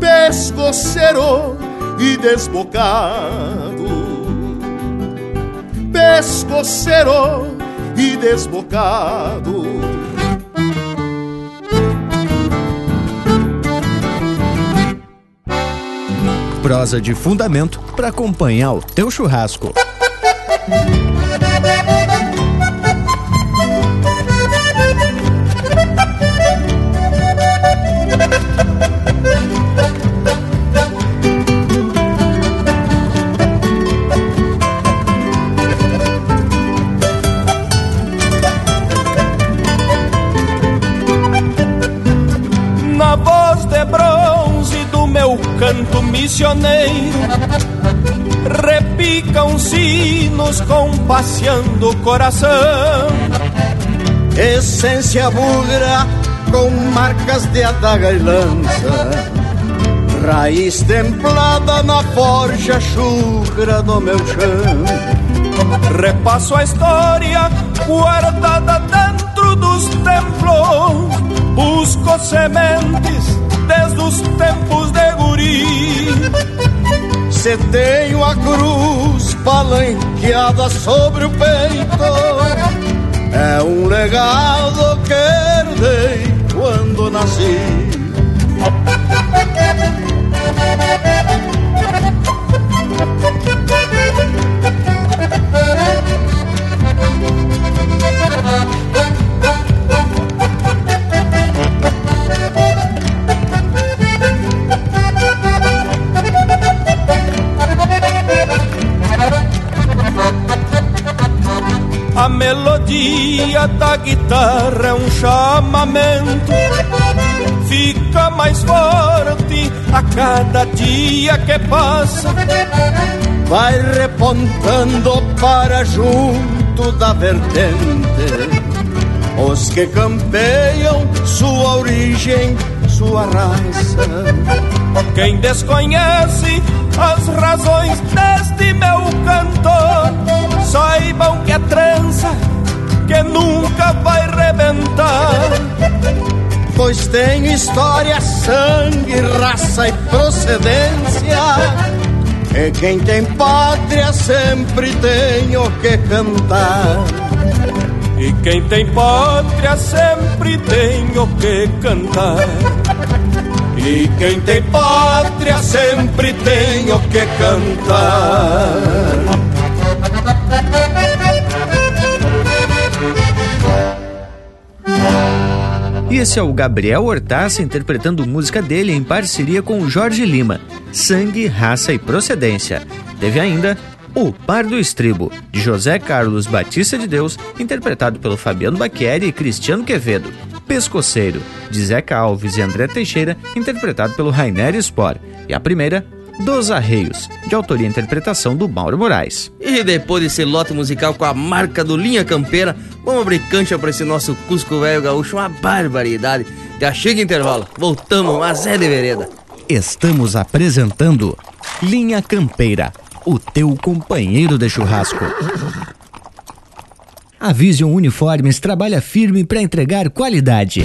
Pescoceiro e desbocado. Pescoceiro e desbocado prosa de fundamento para acompanhar o teu churrasco. Sinos compasseando o coração. Essência bugra com marcas de adaga e lança, raiz templada na forja chucra do meu chão. Repasso a história guardada dentro dos templos, busco sementes desde os tempos de guri. Tenho a cruz palanqueada sobre o peito. É um legado que herdei quando nasci. Melodia da guitarra é um chamamento. Fica mais forte a cada dia que passa. Vai repontando para junto da vertente. Os que campeiam sua origem, sua raça. Quem desconhece as razões deste meu cantor, saibam que é trança que nunca vai rebentar. Pois tem história, sangue, raça e procedência. E quem tem pátria sempre tem o que cantar. E quem tem pátria sempre tem o que cantar. E quem tem pátria sempre tem o que cantar. E esse é o Gabriel Hortaça interpretando música dele em parceria com o Jorge Lima, Sangue, Raça e Procedência. Teve ainda O Par do Estribo, de José Carlos Batista de Deus, interpretado pelo Fabiano Baqueri e Cristiano Quevedo. Pescoceiro, de Zeca Alves e André Teixeira, interpretado pelo Rainer Spor. E a primeira, Dos Arreios, de autoria e interpretação do Mauro Moraes. E depois desse lote musical com a marca do Linha Campeira, vamos abrir cancha pra esse nosso Cusco Velho Gaúcho, uma barbaridade. Já chega intervalo, voltamos, mas é de vereda. Estamos apresentando Linha Campeira, o teu companheiro de churrasco. A Vision Uniformes trabalha firme para entregar qualidade.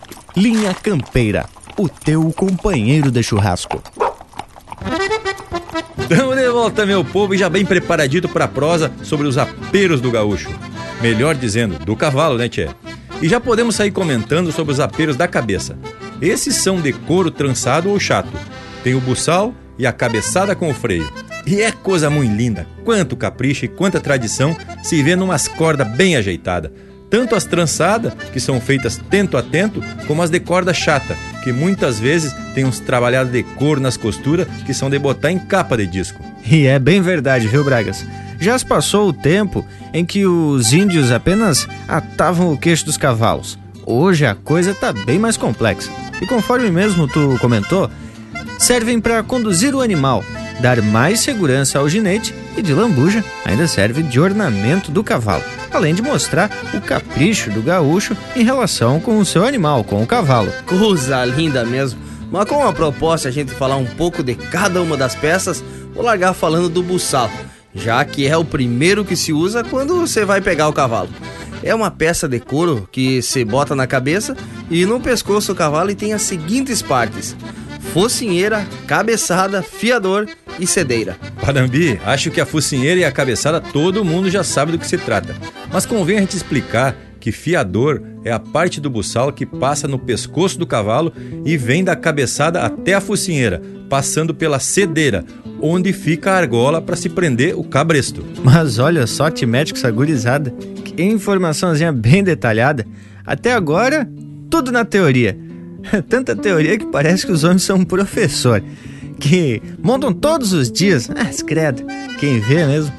Linha Campeira, o teu companheiro de churrasco. Tamo de volta, meu povo, e já bem preparadito para a prosa sobre os aperos do gaúcho. Melhor dizendo, do cavalo, né, tchê? E já podemos sair comentando sobre os aperos da cabeça. Esses são de couro trançado ou chato. Tem o buçal e a cabeçada com o freio. E é coisa muito linda. Quanto capricho e quanta tradição se vê numas cordas bem ajeitadas. Tanto as trançadas, que são feitas tento a tento, como as de corda chata, que muitas vezes tem uns trabalhados de couro nas costuras que são de botar em capa de disco. E é bem verdade, viu, Bragas? Já se passou o tempo em que os índios apenas atavam o queixo dos cavalos. Hoje a coisa tá bem mais complexa. E conforme mesmo tu comentou, servem para conduzir o animal, dar mais segurança ao ginete e de lambuja ainda serve de ornamento do cavalo, além de mostrar o capricho do gaúcho em relação com o seu animal, com o cavalo. Coisa linda mesmo. Mas com a proposta a gente falar um pouco de cada uma das peças, vou largar falando do buçal, já que é o primeiro que se usa quando você vai pegar o cavalo. É uma peça de couro que se bota na cabeça e no pescoço do cavalo e tem as seguintes partes: focinheira, cabeçada, fiador e cedeira. Parambi, acho que a focinheira e a cabeçada todo mundo já sabe do que se trata. Mas convém a gente explicar que fiador é a parte do buçal que passa no pescoço do cavalo e vem da cabeçada até a focinheira, passando pela cedeira, onde fica a argola para se prender o cabresto. Mas olha só, te mete com essa gurizada. Que informaçãozinha bem detalhada. Até agora, tudo na teoria. Tanta teoria que parece que os homens são um professor. Que montam todos os dias. Ah, credo. Quem vê mesmo.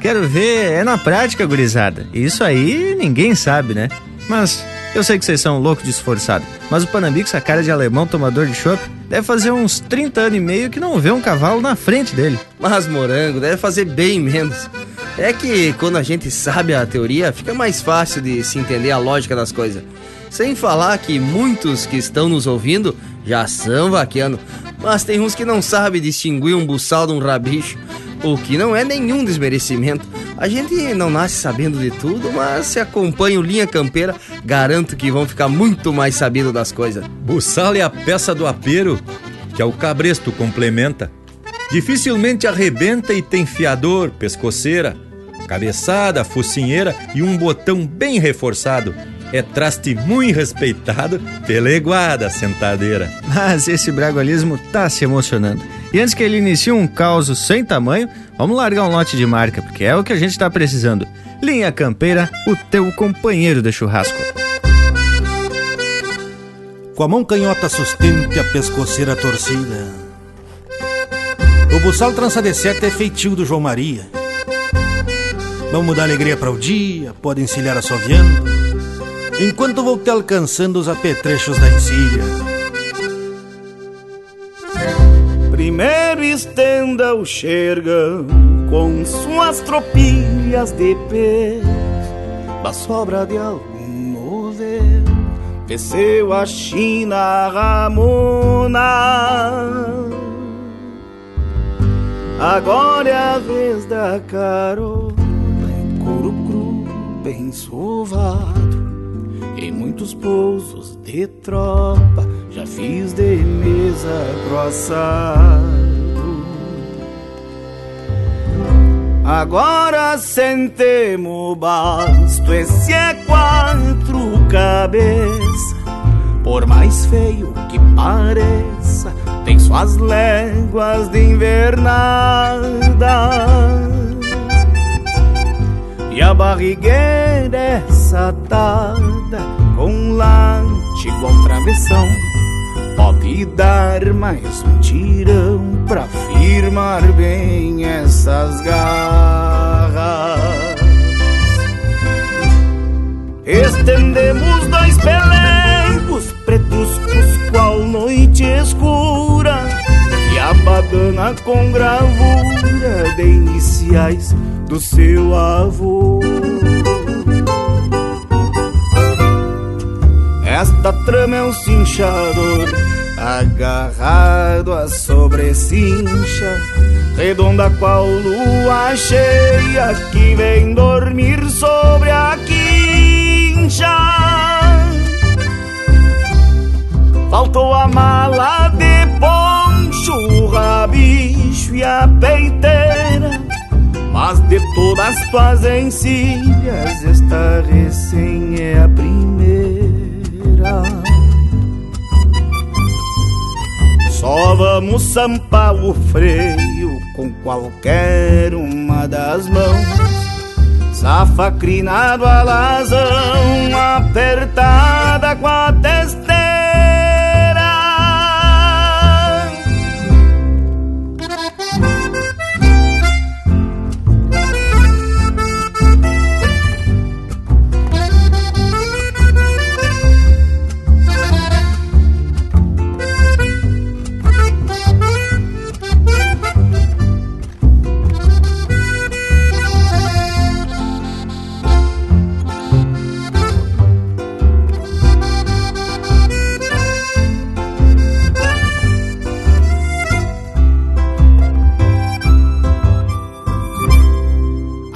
Quero ver é na prática, gurizada. Isso aí ninguém sabe, né? Mas eu sei que vocês são loucos de esforçado. Mas o Panambi, com essa cara de alemão tomador de chopp, deve fazer uns 30 anos e meio que não vê um cavalo na frente dele. Mas morango, deve fazer bem menos. É que quando a gente sabe a teoria, fica mais fácil de se entender a lógica das coisas. Sem falar que muitos que estão nos ouvindo já são vaqueando, mas tem uns que não sabem distinguir um buçal de um rabicho, o que não é nenhum desmerecimento. A gente não nasce sabendo de tudo, mas se acompanha o Linha Campeira, garanto que vão ficar muito mais sabidos das coisas. Buçal é a peça do apero que é o cabresto complementa. Dificilmente arrebenta e tem fiador, pescoceira, cabeçada, focinheira e um botão bem reforçado. É traste muito respeitado pela iguada sentadeira. Mas esse bragualismo tá se emocionando. E antes que ele inicie um caos sem tamanho, vamos largar um lote de marca, porque é o que a gente tá precisando. Linha Campeira, o teu companheiro de churrasco. Com a mão canhota sustente a pescoceira torcida. O buçal trança de seta é feitio do João Maria. Vamos dar alegria para o dia, pode encilhar assoviando, enquanto vou te alcançando os apetrechos da encilha. Primeiro estenda o xergão com suas tropilhas de pé, da sobra de algum novel, desceu a China Ramona. Agora é a vez da carona, couro cru, bem sovado. Em muitos pousos de tropa, já fiz de mesa grossado. Agora sentemos basto, esse é quatro cabeças. Por mais feio que pareça, tem suas léguas de invernada. E a barrigueira é satada com late igual travessão. Pode dar mais um tirão pra firmar bem essas garras. Estendemos dois pelegos pretos qual noite escura badana com gravura de iniciais do seu avô. Esta trama é um cinchador agarrado à sobrecincha, redonda qual lua cheia que vem dormir sobre a quincha. Faltou a mala de o rabicho e a peiteira. Mas de todas tuas encilhas, esta recém é a primeira. Só vamos sampar o freio com qualquer uma das mãos. Safa crinado alazão, apertada com a testeira.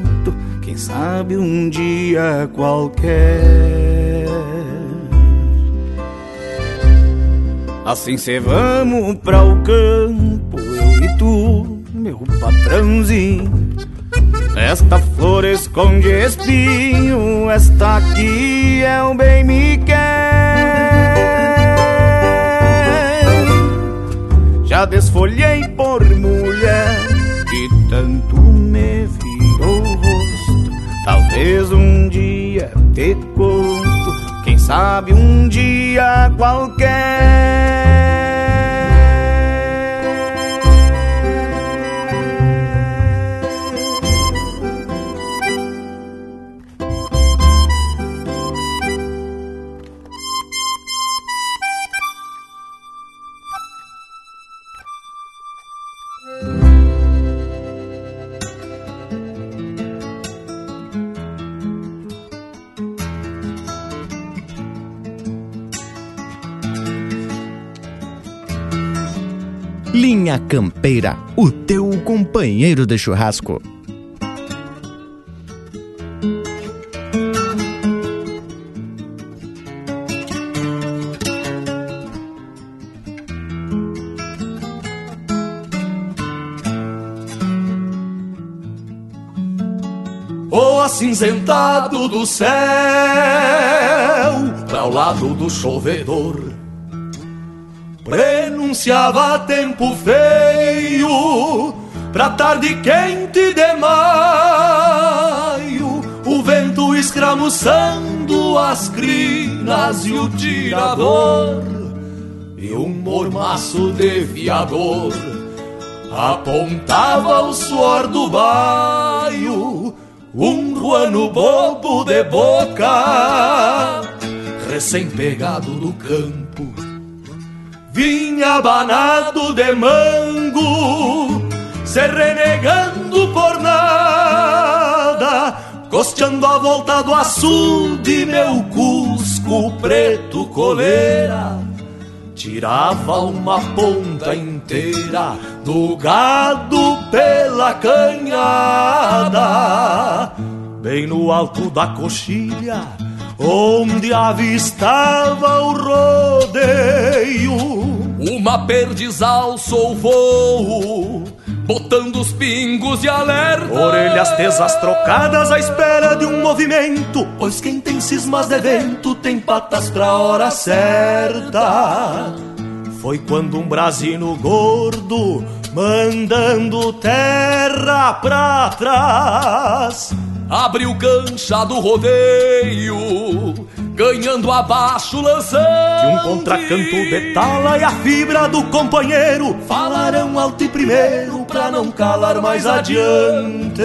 quem sabe um dia qualquer. Assim cê vamos pra o campo, eu e tu, meu patrãozinho. Esta flor esconde espinho, esta aqui é o bem me quer. Já desfolhei por mulher Talvez um dia te conto, quem sabe um dia qualquer. Linha Campeira, o teu companheiro de churrasco. O acinzentado do céu para o lado do chovedor prenunciava tempo feio pra tarde quente de maio, o vento escramuçando as crinas e o tirador, e um mormaço de fiador apontava o suor do baio, um ruano bobo de boca, recém-pegado do campo vinha abanado de mango, se renegando por nada, costeando a volta do açude, meu cusco preto coleira. Tirava uma ponta inteira do gado pela canhada, bem no alto da coxilha onde avistava o rodeio. Uma perdiz alçou o voo, botando os pingos de alerta. Orelhas tesas trocadas à espera de um movimento, pois quem tem cismas de vento tem patas pra hora certa. Foi quando um brasino gordo, mandando terra pra trás, abriu cancha do rodeio, ganhando abaixo lançando. E um contracanto de tala e a fibra do companheiro falarão alto e primeiro pra não calar mais adiante.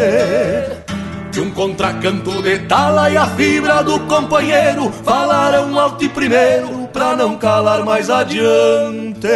De um contracanto de tala e a fibra do companheiro falarão alto e primeiro pra não calar mais adiante.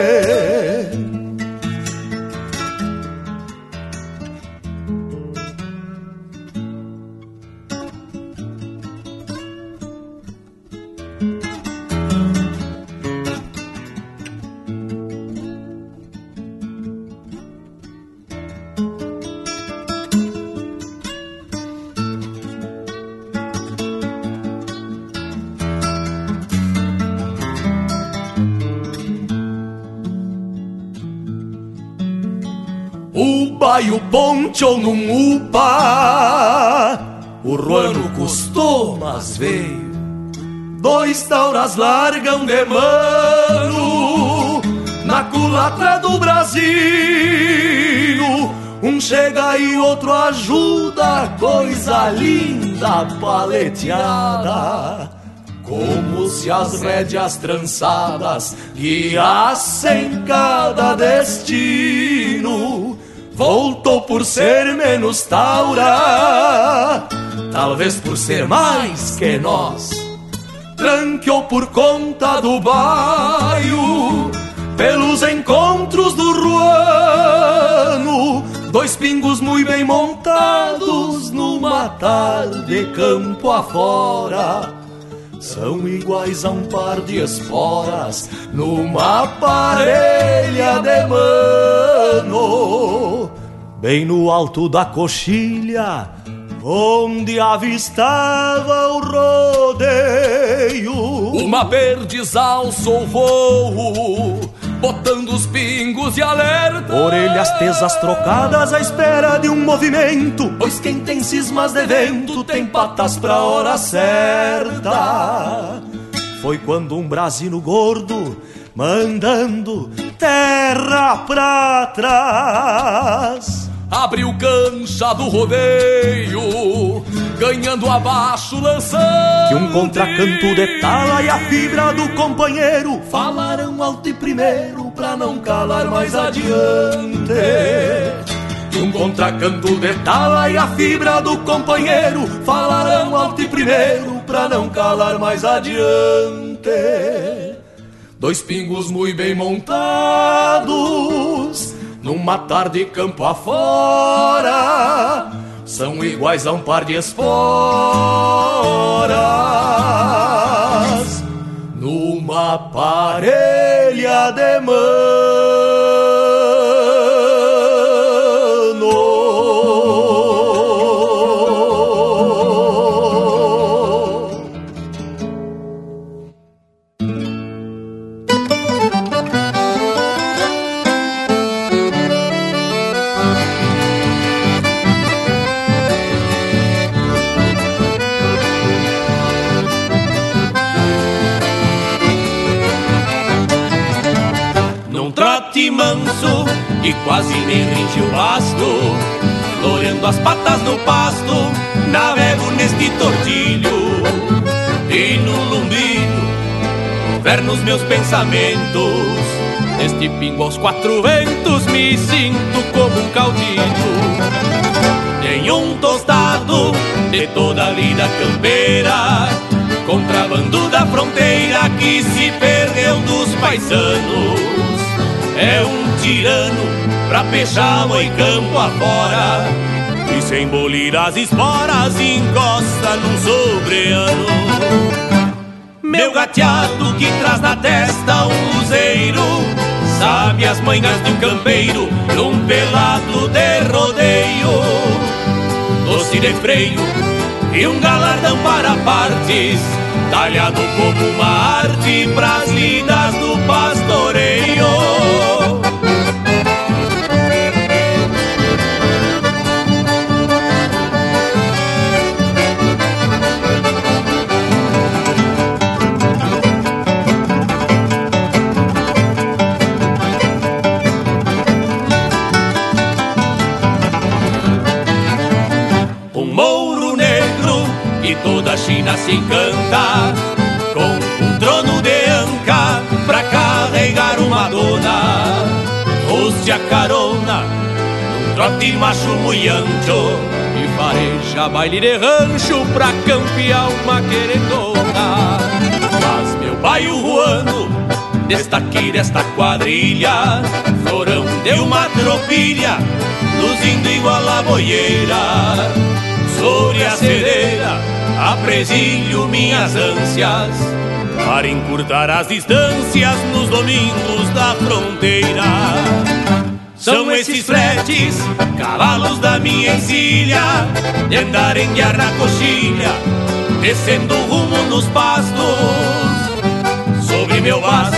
Baio poncho num upa. O ruano custou, mas veio. Dois tauras largam de mano Na culatra do Brasil. Um chega e outro ajuda Coisa linda paleteada. Como se as rédeas trançadas guiassem cada destino voltou por ser menos taura, talvez por ser mais que nós. Tranqueou por conta do baio, pelos encontros do ruano, dois pingos muito bem montados numa tarde campo afora. São iguais a um par de esporas numa parelha de mano, bem no alto da coxilha, onde avistava o rodeio. Uma perdiz alçou o voo, botando os pingos de alerta. Orelhas tesas trocadas à espera de um movimento, pois quem tem cismas de vento tem patas pra hora certa. Foi quando um brasino gordo, mandando terra pra trás, abriu cancha do rodeio, ganhando abaixo lançando. Que um contracanto de tala e a fibra do companheiro falarão alto e primeiro pra não calar mais adiante. Que um contracanto de tala e a fibra do companheiro falarão alto e primeiro pra não calar mais adiante. Dois pingos muito bem montados numa tarde campo afora, são iguais a um par de esporas, numa parelha de mão. Quase nem rinde o basto. Floreando as patas no pasto, navego neste tortilho. E no lumbido, governo os meus pensamentos. Neste pingo aos quatro ventos, me sinto como um caudilho. Tem um tostado de toda a vida campeira Contrabando da fronteira que se perdeu dos paisanos É um tirano pra peixar e campo afora E sem bolir as esporas encosta num sobreano Meu gateado que traz na testa um luzeiro Sabe as manhas de um campeiro num pelado de rodeio Doce de freio e um galardão para partes talhado como uma arte pras lidas do pastoreio. Se encanta com um trono de anca pra carregar uma dona. Roste a carona num trote macho muito e fareja baile de rancho pra campear uma querendona. Mas meu baio ruano destaque desta quadrilha, florão de uma tropilha, luzindo igual a boieira sobre a cereira apresilho minhas ânsias para encurtar as distâncias nos domingos da fronteira. São esses fretes, cavalos da minha encilha, de andar em guiar na coxilha, descendo rumo nos pastos. Sobre meu basto,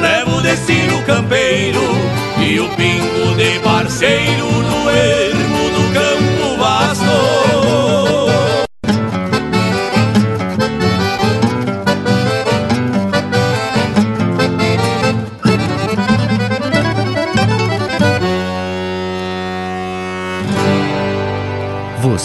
levo o destino campeiro e o pingo de parceiro no ermo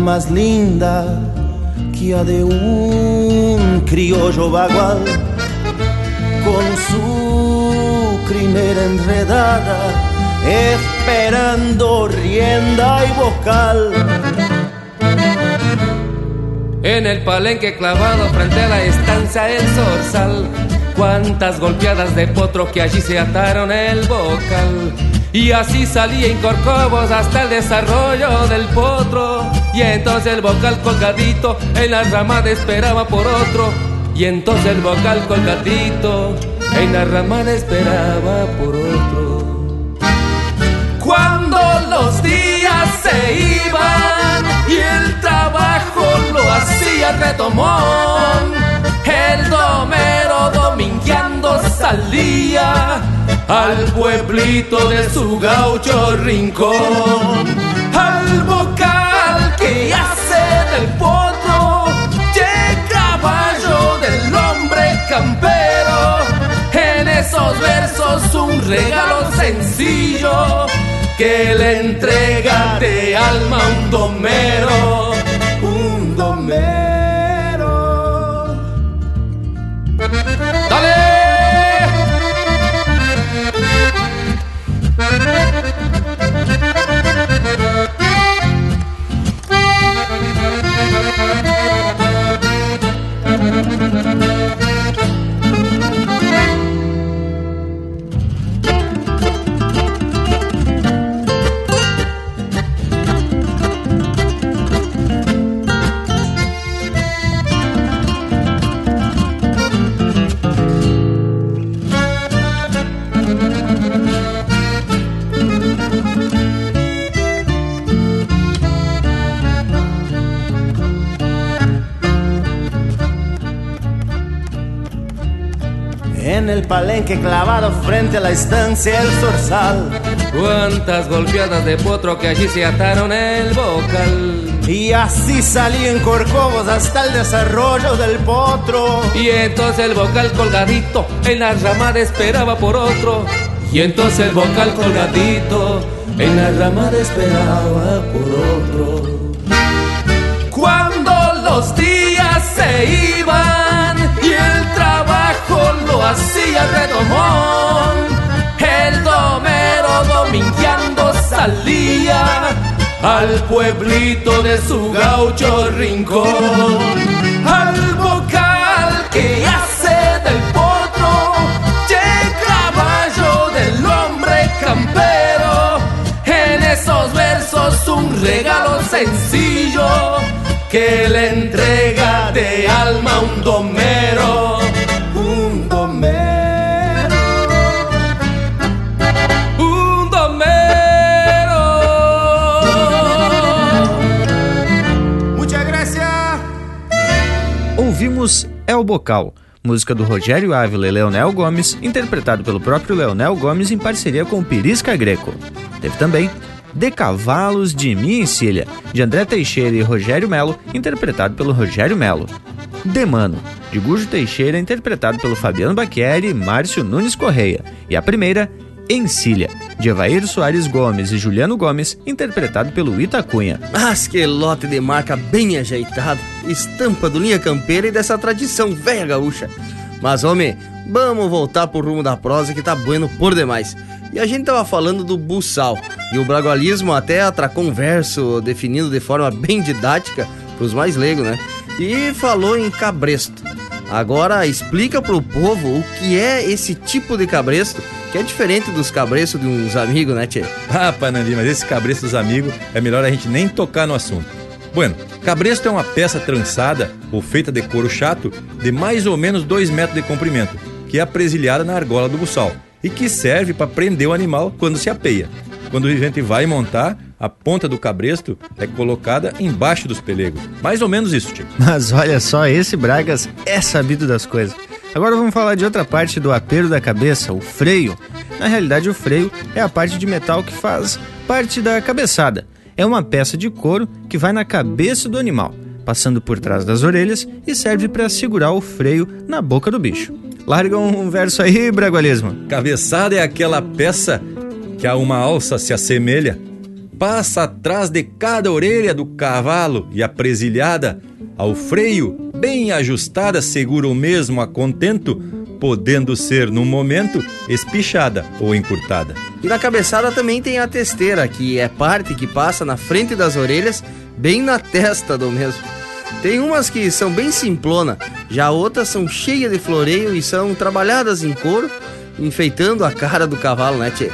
Más linda que a de un criollo bagual con su crinera enredada esperando rienda y vocal. En el palenque clavado frente a la estancia el zorzal, cuántas golpeadas de potro que allí se ataron el bocal. Y así salía en corcovos hasta el desarrollo del potro. Y entonces el vocal colgadito en la ramada esperaba por otro. Y entonces el vocal colgadito en la ramada esperaba por otro. Cuando los días se iban y el trabajo lo hacía retomón, el domero domingueando salía al pueblito de su gaucho rincón, al vocal del potro, llega caballo del hombre campero, en esos versos un regalo sencillo que le entrega de alma un domero, un domero. ¡Dale! En el palenque clavado frente a la estancia El Zorzal. Cuántas golpeadas de potro que allí se ataron el bocal. Y así salí en Corcovos hasta el desarrollo del potro. Y entonces el vocal colgadito en la ramada esperaba por otro. Y entonces el vocal colgadito en la ramada esperaba por otro. Cuando los días se iban hacía redomón, el domero domingueando salía al pueblito de su gaucho rincón, al vocal que hace del potro, che caballo del hombre campero, en esos versos un regalo sencillo que le entrega de alma un domero, Bocal, música do Rogério Ávila e Leonel Gomes, interpretado pelo próprio Leonel Gomes em parceria com Pirisca Greco. Teve também De Cavalos de Minha Encilha, de André Teixeira e Rogério Melo, interpretado pelo Rogério Melo. De Mano, de Gujo Teixeira, interpretado pelo Fabiano Baqueri e Márcio Nunes Correia. E a primeira, Encilha, de Evair Soares Gomes e Juliano Gomes, interpretado pelo Itacunha. Mas que lote de marca bem ajeitado, estampa do linha campeira e dessa tradição velha gaúcha. Mas, homem, vamos voltar pro rumo da prosa que tá bueno por demais. E a gente tava falando do buçal, e o bragualismo até atracou um verso definido de forma bem didática pros mais leigos, né? E falou em cabresto. Agora explica pro povo o que é esse tipo de cabresto, que é diferente dos cabrestos de uns amigos, né, Tchê? Ah, Panambi, mas esse cabresto dos amigos é melhor a gente nem tocar no assunto. Bueno, cabresto é uma peça trançada ou feita de couro chato de mais ou menos 2 metros de comprimento, que é apresilhada na argola do buçal e que serve para prender o animal quando se apeia. Quando a gente vai montar, a ponta do cabresto é colocada embaixo dos pelegos. Mais ou menos isso, tio. Mas olha só, esse Bragas é sabido das coisas. Agora vamos falar de outra parte do apero da cabeça, o freio. Na realidade, o freio é a parte de metal que faz parte da cabeçada. É uma peça de couro que vai na cabeça do animal, passando por trás das orelhas e serve para segurar o freio na boca do bicho. Larga um verso aí, Bragualismo. Cabeçada é aquela peça que a uma alça se assemelha. Passa atrás de cada orelha do cavalo e apresilhada ao freio, bem ajustada, segura o mesmo a contento, podendo ser, num momento, espichada ou encurtada. E na cabeçada também tem a testeira, que é parte que passa na frente das orelhas, bem na testa do mesmo. Tem umas que são bem simplona, já outras são cheias de floreio e são trabalhadas em couro, enfeitando a cara do cavalo, né, tchê?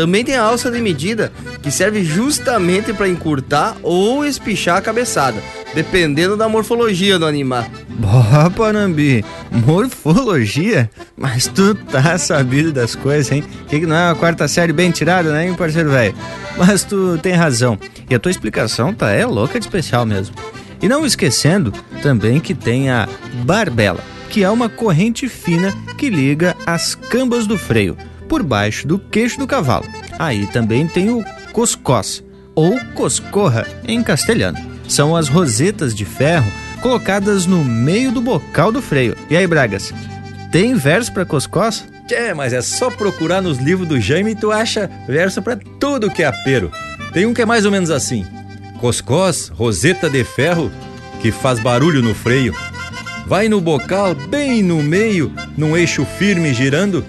Também tem a alça de medida, que serve justamente para encurtar ou espichar a cabeçada, dependendo da morfologia do animal. Boa, Panambi. Morfologia? Mas tu tá sabido das coisas, hein? Que não é uma quarta série bem tirada, né, hein, parceiro velho? Mas tu tem razão. E a tua explicação tá é louca de especial mesmo. E não esquecendo também que tem a barbela, que é uma corrente fina que liga as cambas do freio por baixo do queixo do cavalo. Aí também tem o coscós, ou coscorra em castelhano. São as rosetas de ferro colocadas no meio do bocal do freio. E aí, Bragas, tem verso para coscós? É, mas é só procurar nos livros do Jaime e tu acha verso para tudo que é apero. Tem um que é mais ou menos assim: Coscós, roseta de ferro, que faz barulho no freio. Vai no bocal, bem no meio, num eixo firme girando,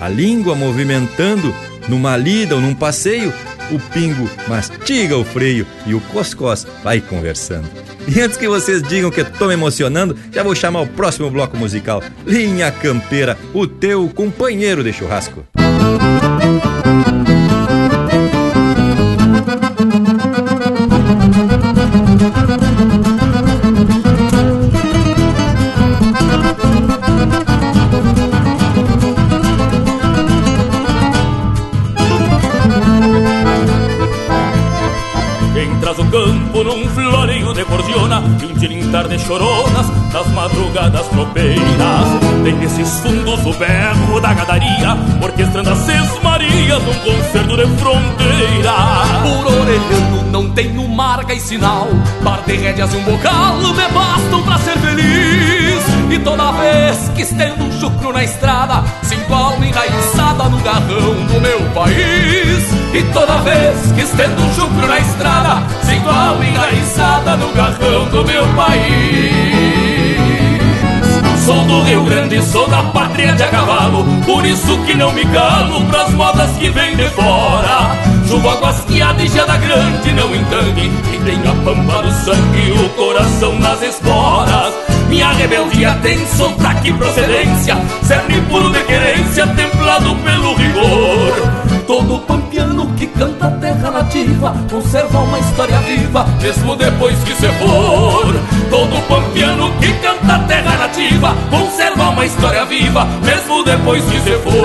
a língua movimentando, numa lida ou num passeio, o pingo mastiga o freio e o coscós vai conversando. E antes que vocês digam que estou me emocionando, já vou chamar o próximo bloco musical. Linha Campeira, o teu companheiro de churrasco. Um tilintar de choronas Das madrugadas tropeiras Tem nesses fundos o berro da gadaria Orquestrando as seis marias num concerto de fronteira. Por orelhano não tenho marca e sinal Par de rédeas e um bocal me bastam pra ser feliz E toda vez que estendo um chucro na estrada Sinto a alma enraizada no garrão do meu país. E toda vez que estendo um chucro na estrada Sinto a alma enraizada no garrão do meu país. Sou do Rio Grande, sou da pátria de a cavalo Por isso que não me calo pras modas que vêm de fora Chuva guasqueada e geada grande não entangue E tem a pampa do sangue e o coração nas esporas. Minha rebeldia tem sotaque e procedência Cerne puro de querência, templado pelo rigor. Todo pampiano que canta a terra nativa Conserva uma história viva, mesmo depois que se for. Todo pampiano que canta a terra nativa Conserva uma história viva, mesmo depois que se for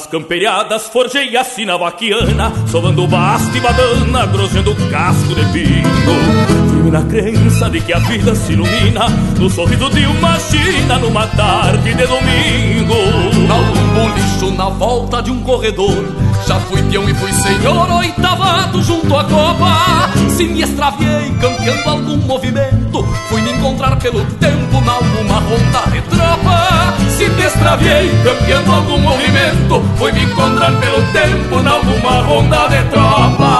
Nas camperiadas forjei a sina vaquiana Sovando basto e badana, grosendo casco de pingo Firme na crença de que a vida se ilumina No sorriso de uma china numa tarde de domingo. Num bolicho na volta de um corredor Já fui peão e fui senhor oitavado junto à copa. Se me extraviei campeando algum movimento. Fui me encontrar pelo tempo na alguma ronda de tropa. Se me extraviei campeando algum movimento. Fui me encontrar pelo tempo na alguma ronda de tropa.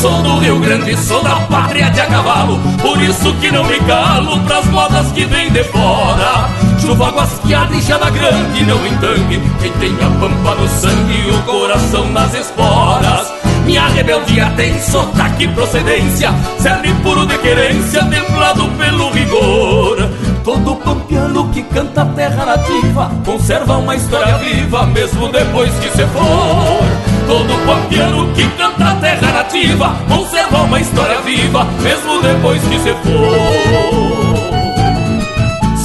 Sou do Rio Grande, sou da pátria de a cavalo. Por isso que não me calo pras modas que vêm de fora Chuva guasqueada e geada grande não entangue Quem tem a pampa no sangue e o coração nas esporas. Minha rebeldia tem sotaque procedência Cerne puro de querência, templado pelo rigor. Todo pampiano que canta a terra nativa Conserva uma história viva, mesmo depois que se for. Todo pampiano que canta a terra nativa Conserva uma história viva, mesmo depois que se for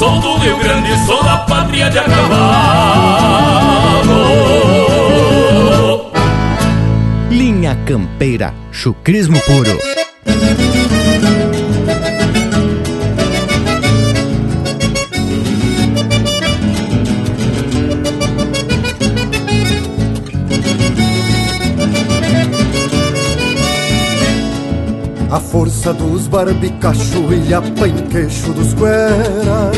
Sou do Rio Grande, sou da pátria de a cavalo Linha Campeira, chucrismo puro. Dos barbicacho e a panqueixo dos guera.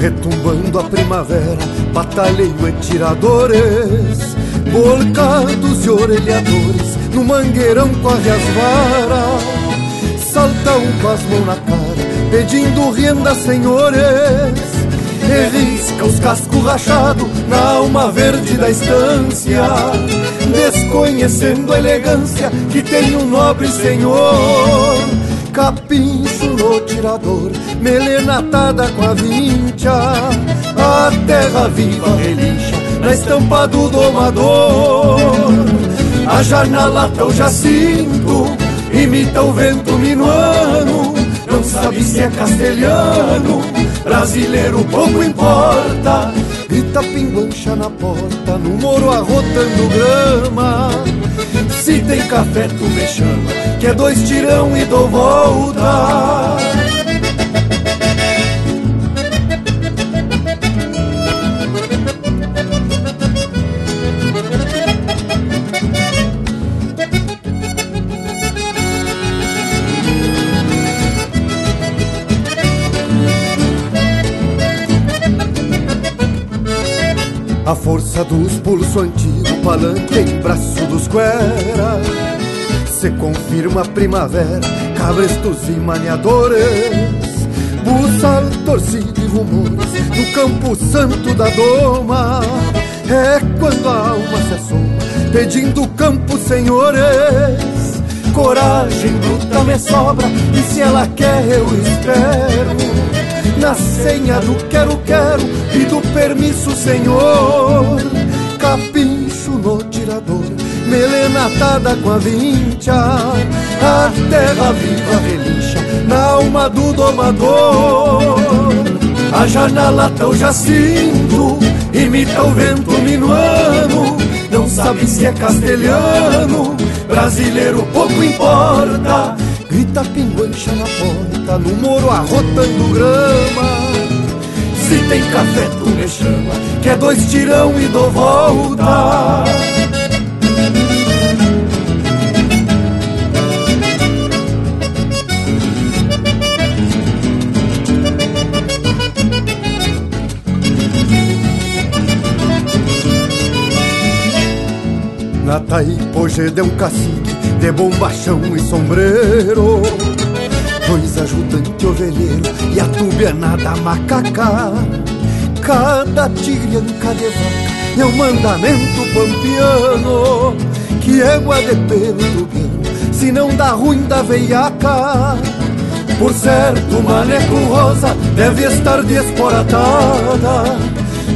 Retumbando a primavera, batalheio e tiradores Bolcados e orelhadores, no mangueirão corre as varas. Salta um com as mãos na cara, pedindo renda senhores E risca os cascos rachados na alma verde da estância Desconhecendo a elegância que tem um nobre senhor. Capincho no tirador, melena atada com a vincha A terra viva relincha na estampa do domador. A jarnalata o jacinto imita o vento minuano Não sabe se é castelhano, brasileiro pouco importa. Grita pinguancha na porta, no moro arrotando grama. Se tem café tu me chama, que é dois tirão e dou volta A força dos pulso antigo, palanque em braço dos guera Se confirma a primavera, cabrestos e maniadores Buçal, torcida e rumores no campo santo da doma. É quando a alma se assoma, pedindo campo senhores. Coragem bruta me sobra e se ela quer eu espero. Na senha do quero, quero e do permisso, senhor. Capincho no tirador, melena atada com a vincha. A terra viva relincha na alma do domador. A janela tão jacinto imita o vento minuano. Não sabe se é castelhano brasileiro pouco importa. Grita pinguancha na porta, no moro arrotando grama. Se tem café, tu me chama, que é dois tirão e dou volta. Na Taipoje de um cacique de bombachão e sombreiro Dois ajudantes ovelheiro e a tubianada macaca. Cada tigrianca de vaca é um mandamento pampiano Que égua de pelo tubiano, se não dá ruim da veiaca. Por certo, maneco rosa deve estar desporatada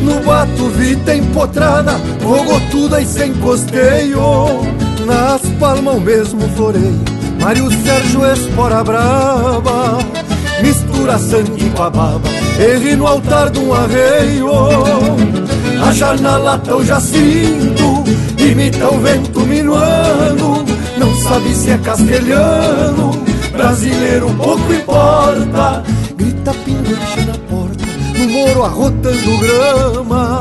no bato vita empotrada, rogotuda e sem costeio. Nas palmas o mesmo floreio Mário Sérgio espora brava Mistura sangue com a baba Erre no altar de um arreio A janela tão jacinto Imita o vento minuano Não sabe se é castelhano Brasileiro pouco importa Grita pinguiche na porta no moro arrotando grama.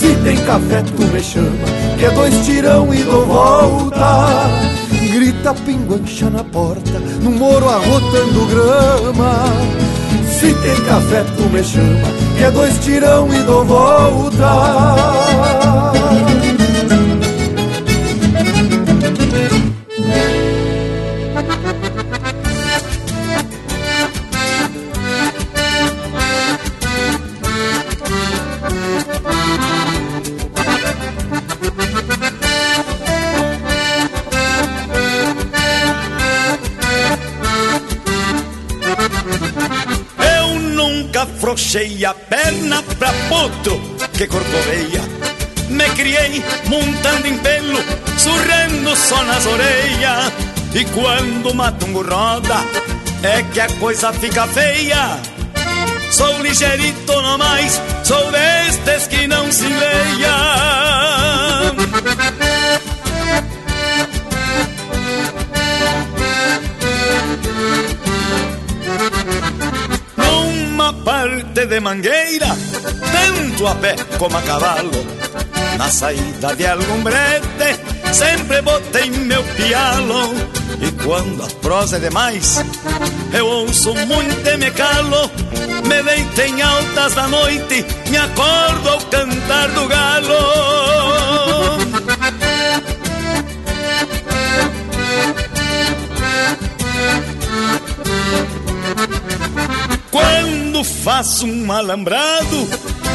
Se tem café, tu me chama, que é dois tirão e dou volta. Grita pinguancha na porta, no moro arrotando grama. Se tem café, tu me chama, que é dois tirão e dou volta. Afrouxei a perna pra potro que corcoveia. Me criei montando em pelo, surrando só nas orelhas. E quando o matungo roda, é que a coisa fica feia. Sou ligeirito no mais, sou destes que não se leia. De mangueira, tanto a pé como a cavalo. Na saída de algum brete, sempre botei meu pialo. E quando a prosa é demais, eu ouço muito e me calo. Me deito em altas da noite, me acordo ao cantar do galo. Quando faço um alambrado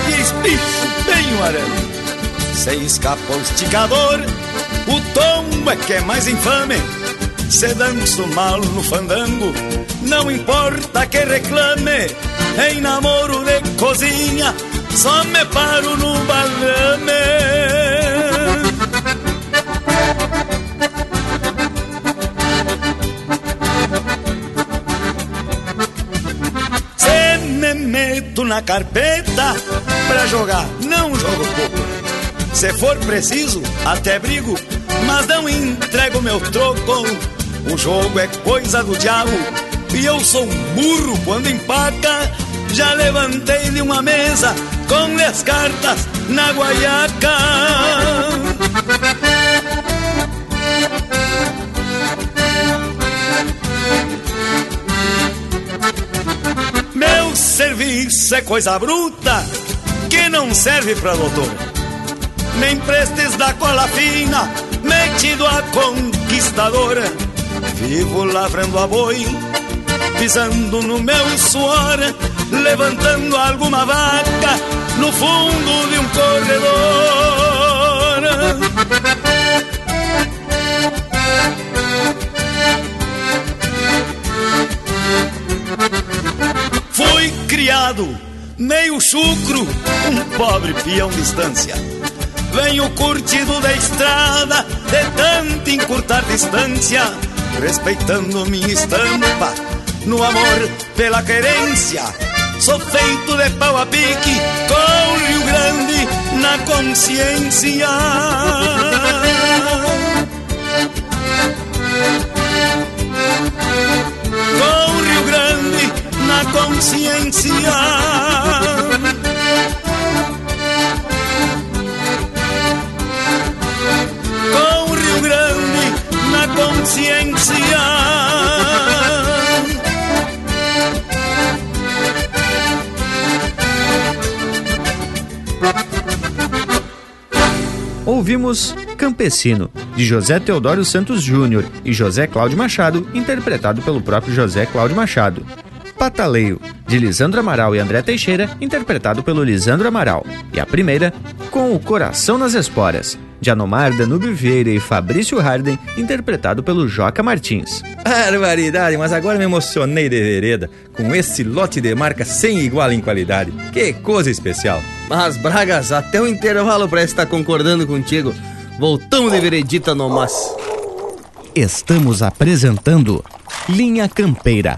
e espicho bem o arame, se escapa o esticador, o tombo é que é mais infame. Se danço mal no fandango, não importa que reclame. Em namoro de cozinha, só me paro no balame. Meto na carpeta pra jogar, não jogo pouco. Se for preciso, até brigo, mas não entrego meu troco. O jogo é coisa do diabo e eu sou um burro quando empaca. Já levantei de uma mesa com as cartas na guaiaca. Serviço é coisa bruta que não serve pra doutor. Nem prestes da cola fina, metido a conquistadora. Vivo lavrando a boi, pisando no meu suor, levantando alguma vaca no fundo de um corredor. Lado, meio chucro, um pobre peão distância. Venho curtido da estrada, de tanto encurtar distância, respeitando minha estampa, no amor pela querência. Sou feito de pau a pique, com o Rio Grande na consciência. Na consciência. Com o Rio Grande na consciência. Ouvimos Campesino, de José Teodoro Santos Júnior e José Cláudio Machado, interpretado pelo próprio José Cláudio Machado. Pataleio, de Lisandro Amaral e André Teixeira, interpretado pelo Lisandro Amaral. E a primeira, Com o Coração nas Esporas, de Anomar Danúbio Vieira e Fabrício Harden, interpretado pelo Joca Martins. Barbaridade, mas agora me emocionei de vereda com esse lote de marca sem igual em qualidade. Que coisa especial. Mas, Bragas, até o intervalo parece estar concordando contigo. Voltamos de veredita no mas. Estamos apresentando Linha Campeira,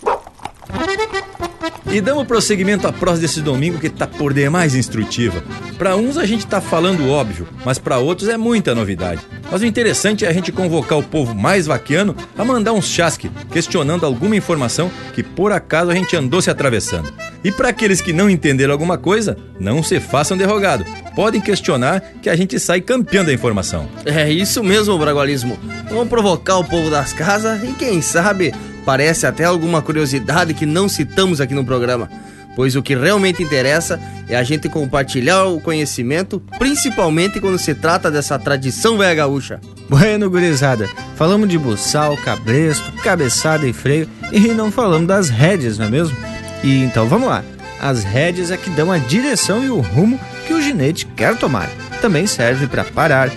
E damos prosseguimento à prosa desse domingo que tá por demais instrutiva. Para uns a gente tá falando óbvio, mas para outros é muita novidade. Mas o interessante é a gente convocar o povo mais vaquiano a mandar uns chasque, questionando alguma informação que por acaso a gente andou se atravessando. E para aqueles que não entenderam alguma coisa, não se façam derrogado. Podem questionar que a gente sai campeão da informação. É isso mesmo, Bragualismo. Vamos provocar o povo das casas e quem sabe parece até alguma curiosidade que não citamos aqui no programa. Pois o que realmente interessa é a gente compartilhar o conhecimento, principalmente quando se trata dessa tradição velha gaúcha. Bueno, gurizada, falamos de buçal, cabresto, cabeçada e freio e não falamos das rédeas, não é mesmo? E então vamos lá. As rédeas é que dão a direção e o rumo que o ginete quer tomar. Também serve para parar,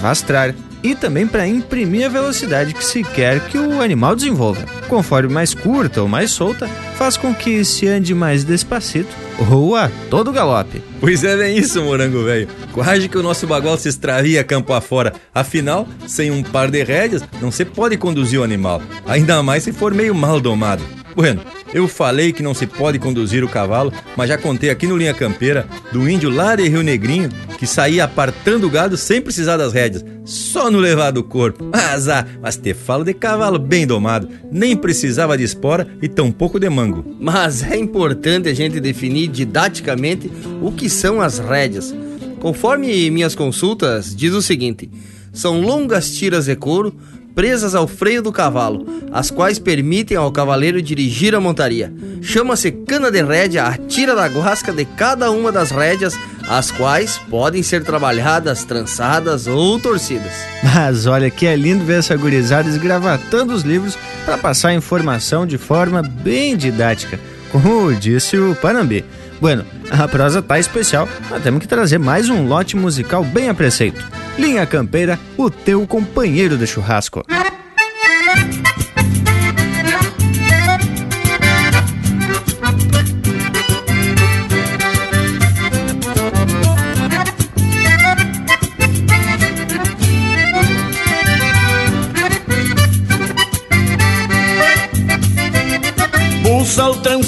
vastrar e também para imprimir a velocidade que se quer que o animal desenvolva. Conforme mais curta ou mais solta, faz com que se ande mais despacito ou a todo galope. Pois é, bem isso, morango velho. Quase que o nosso bagual se extravia campo afora. Afinal, sem um par de rédeas, não se pode conduzir o animal. Ainda mais se for meio mal domado. Bueno, eu falei que não se pode conduzir o cavalo, mas já contei aqui no Linha Campeira do índio lá de Rio Negrinho que saía apartando o gado sem precisar das rédeas, só no levar do corpo. Azar, mas te falo de cavalo bem domado, nem precisava de espora e tampouco de mango. Mas é importante a gente definir didaticamente o que são as rédeas. Conforme minhas consultas, diz o seguinte: são longas tiras de couro presas ao freio do cavalo, as quais permitem ao cavaleiro dirigir a montaria. Chama-se cana de rédea a tira da guasca de cada uma das rédeas, as quais podem ser trabalhadas, trançadas ou torcidas. Mas olha que é lindo ver essa gurizada esgravatando os livros para passar a informação de forma bem didática, como disse o Panambi. Bueno, a prosa tá especial, mas temos que trazer mais um lote musical bem a preceito. Linha Campeira, o teu companheiro de churrasco.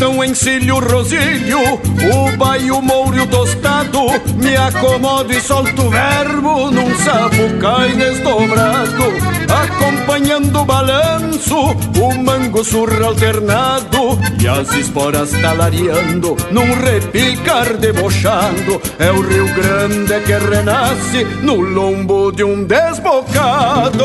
Então encilho o rosilho, o baio mouro o tostado Me acomodo e solto o verbo num sapucai desdobrado Acompanhando o balanço, o mango surra alternado E as esporas talareando num repicar debochado. É o Rio Grande que renasce no lombo de um desbocado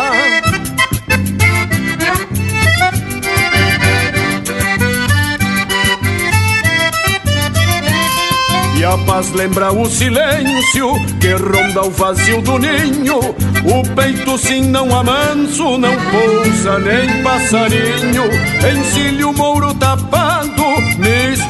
E a paz lembra o silêncio que ronda o vazio do ninho. O peito sim não amanso, não pousa nem passarinho. Encilho mouro tapado,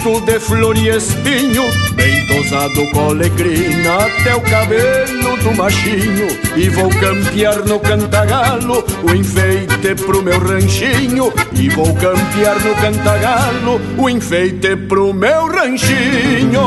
misto de flor e espinho. Bem tosado com até o cabelo do machinho. E vou campear no cantagalo o enfeite pro meu ranchinho. E vou campear no cantagalo o enfeite pro meu ranchinho.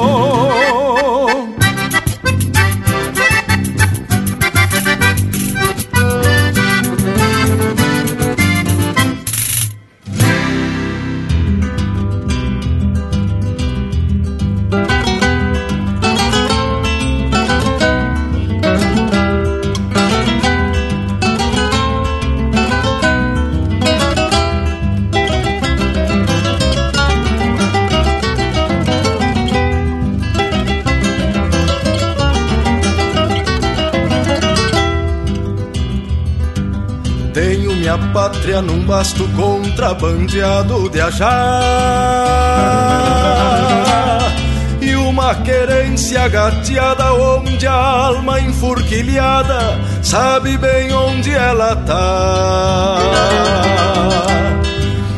Num basto contrabandeado de ajá E uma querência gateada onde a alma enfurquilhada Sabe bem onde ela tá.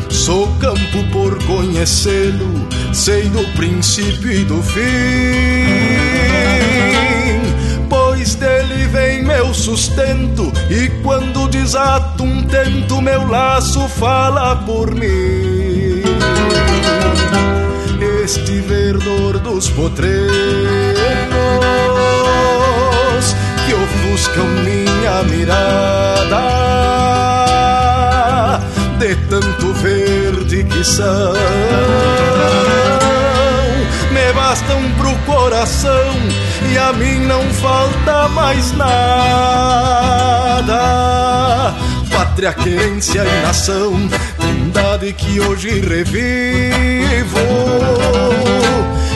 Sou campo por conhecê-lo Sei do princípio e do fim. Pois dele vem meu sustento E quando desato um tento Meu laço fala por mim Este verdor dos potreiros Que ofuscam minha mirada De tanto verde que são Me bastam pro coração e a mim não falta mais nada. Pátria, querência e nação, trindade que hoje revivo.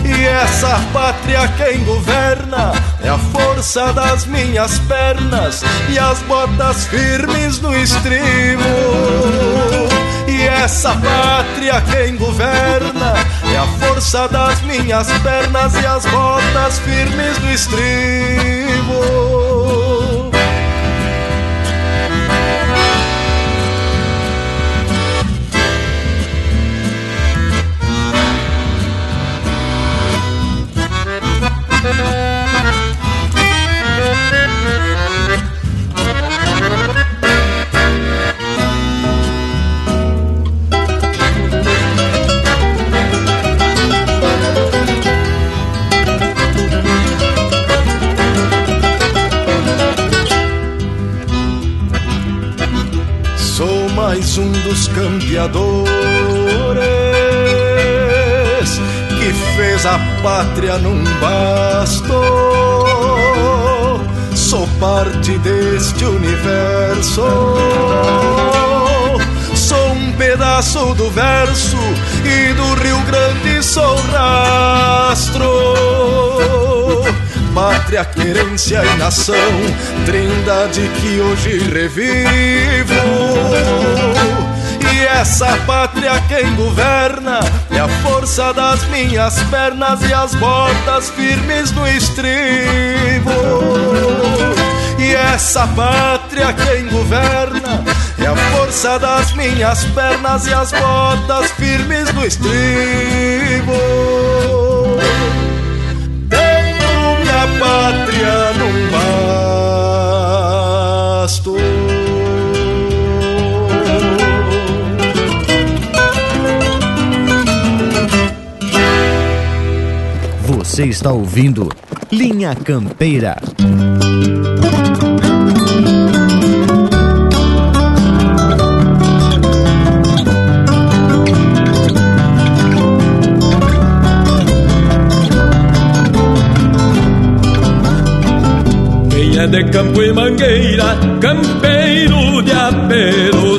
E essa pátria quem governa é a força das minhas pernas e as botas firmes no estribo. E essa pátria quem governa é a força das minhas pernas e as botas firmes do estribo. Pátria num basto. Sou parte deste universo. Sou um pedaço do verso e do Rio Grande sou rastro pátria, querência e nação, trindade que hoje revivo. E essa pátria quem governa é a força das minhas pernas e as botas firmes no estribo. E essa pátria quem governa é a força das minhas pernas e as botas firmes do estribo. Tenho minha pátria num basto. Você está ouvindo Linha Campeira. Quem é de campo e mangueira, campeiro de gastos,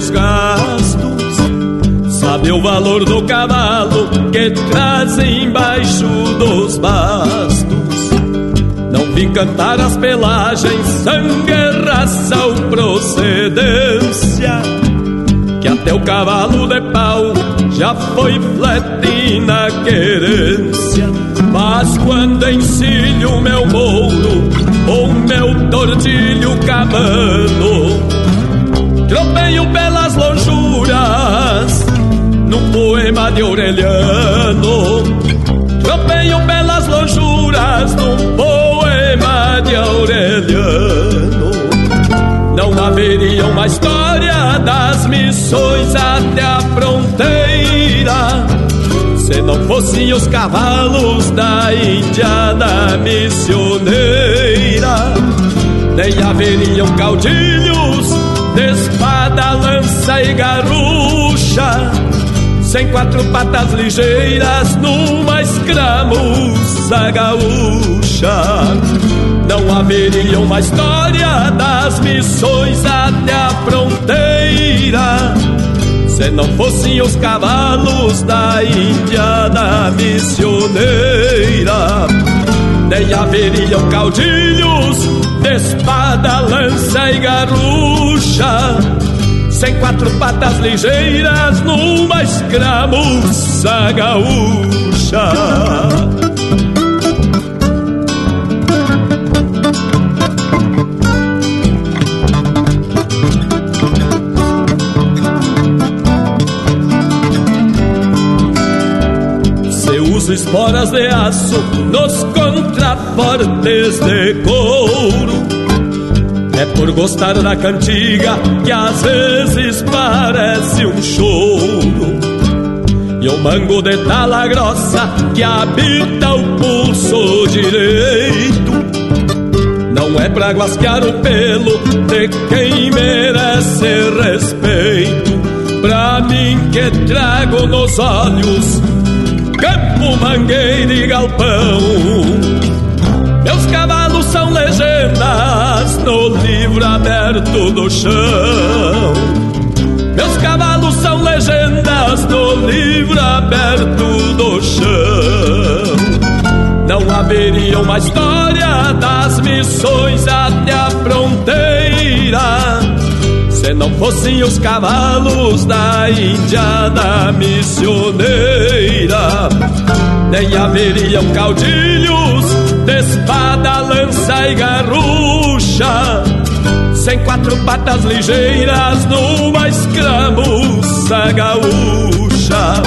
o valor do cavalo que traz embaixo dos bastos. Não vim cantar as pelagens, sangue, raça ou procedência, que até o cavalo de pau já foi flete na querência. Mas quando encilho meu mouro ou meu tordilho cabano, tropeio pelas num poema de Aureliano. Tropeio pelas lonjuras num poema de Aureliano. Não haveria uma história das missões até a fronteira se não fossem os cavalos da Índia da missioneira. Nem haveriam caudilhos de espada, lança e garrucha, sem quatro patas ligeiras numa escramuça gaúcha. Não haveria uma história das missões até a fronteira se não fossem os cavalos da Índia da missioneira, nem haveriam caudilhos de espada, lança e garrucha, sem quatro patas ligeiras numa escramuça gaúcha. uso esporas de aço nos contrafortes de couro. É por gostar da cantiga que às vezes parece um choro. E o mango de tala grossa que habita o pulso direito. Não é pra guasquear o pelo de quem merece respeito. Pra mim que trago nos olhos campo, mangueira e galpão. Meus cavalos são legendas no livro aberto do chão. Meus cavalos são legendas no livro aberto do chão. Não haveria uma história das missões até a fronteira se não fossem os cavalos da Índia da missioneira, nem haveriam caudilhos de espada, lança e sem quatro patas ligeiras numa escramuça gaúcha.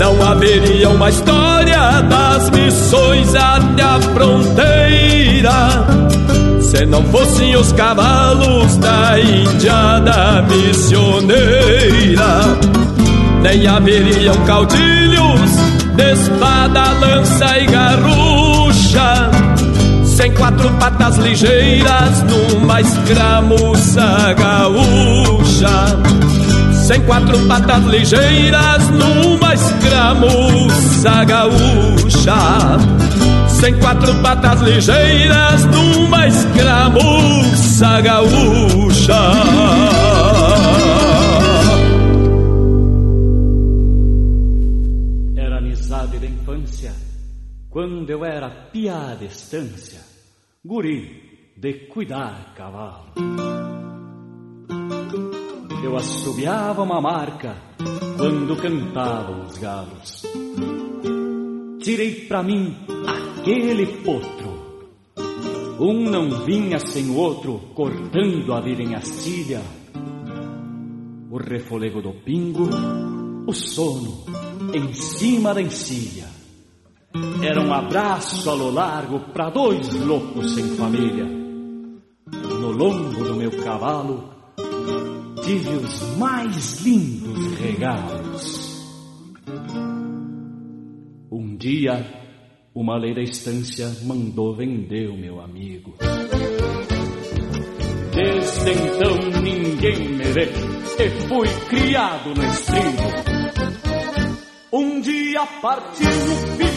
Não haveria uma história das missões até a fronteira se não fossem os cavalos da Índia da missioneira, nem haveriam caudilhos de espada, lança e garrucha, sem quatro patas ligeiras numa escramuça gaúcha. Sem quatro patas ligeiras numa escramuça gaúcha sem quatro patas ligeiras numa escramuça gaúcha. Quando eu era pia à distância, guri de cuidar cavalo. Eu assobiava uma marca quando cantavam os galos. Tirei pra mim aquele potro Um não vinha sem o outro, cortando a vida em astilha. O refolego do pingo, o sono em cima da encilha. Era um abraço a lo largo para dois loucos sem família. No lombo do meu cavalo, tive os mais lindos regalos. Um dia, uma lei da estância mandou vender o meu amigo. Desde então ninguém me vê e fui criado no estribo. Um dia partiu o foi,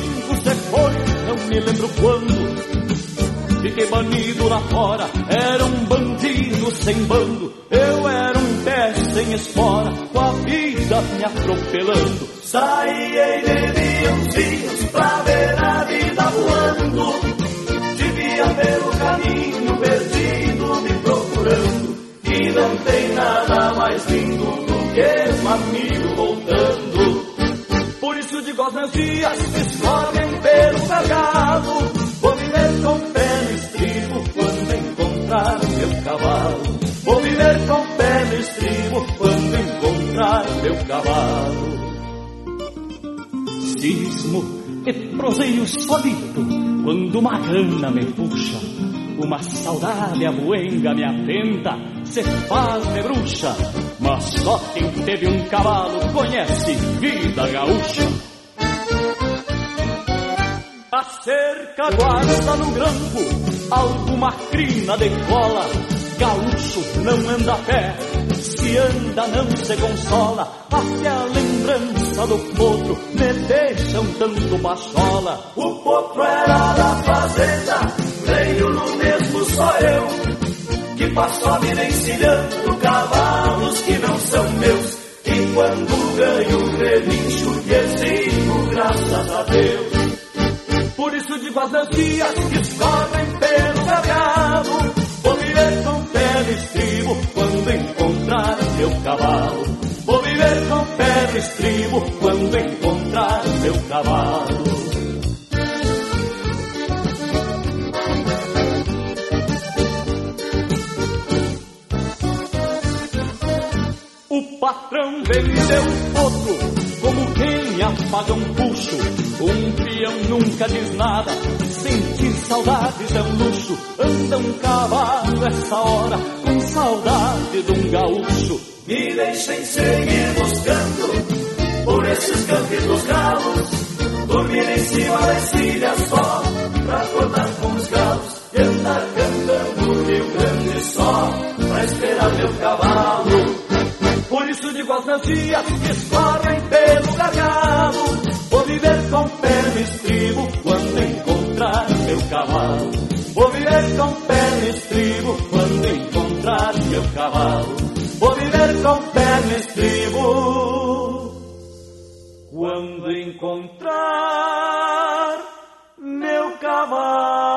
não me lembro quando. Fiquei banido lá fora, era um bandido sem bando. Eu era um pé sem espora, com a vida me atropelando. Saí e bebi uns vinhos pra ver a vida voando. Devia ver o caminho perdido me procurando. E não tem nada mais lindo do que um amigo voltando. Por isso digo aos meus dias e proseio solito quando uma gana me puxa. Uma saudade aboenga me atenta, se faz de bruxa. Mas só quem teve um cavalo conhece vida gaúcha. A cerca guarda no grampo alguma crina de cola. Gaúcho não anda a pé, se anda não se consola. Até a lembrança do potro me deixa um tanto bachola. O potro era da fazenda, veio no mesmo só eu. Que passou a vida encilhando cavalos que não são meus. E quando ganho relincho e exigo graças a Deus. Por isso digo meus dias que escorrem pelo gargalo. Vou viver no estribo quando encontrar meu cavalo. Vou viver com no estribo quando encontrar meu cavalo. O patrão vendeu o outro quem apaga um puxo. Um peão nunca diz nada, sentir saudades é um luxo. Anda um cavalo essa hora com saudade de um gaúcho. Me deixem seguir buscando por esses campos dos galos. Dormir em cima da encilha só pra acordar com os galos. E andar cantando Rio Grande só pra esperar meu cavalo. Por isso aos meus dias que escorrem pelo gargalo. Vou viver com pé no estribo quando encontrar meu cavalo. Vou viver com pé no estribo quando encontrar meu cavalo. Vou viver com pé no estribo quando encontrar meu cavalo.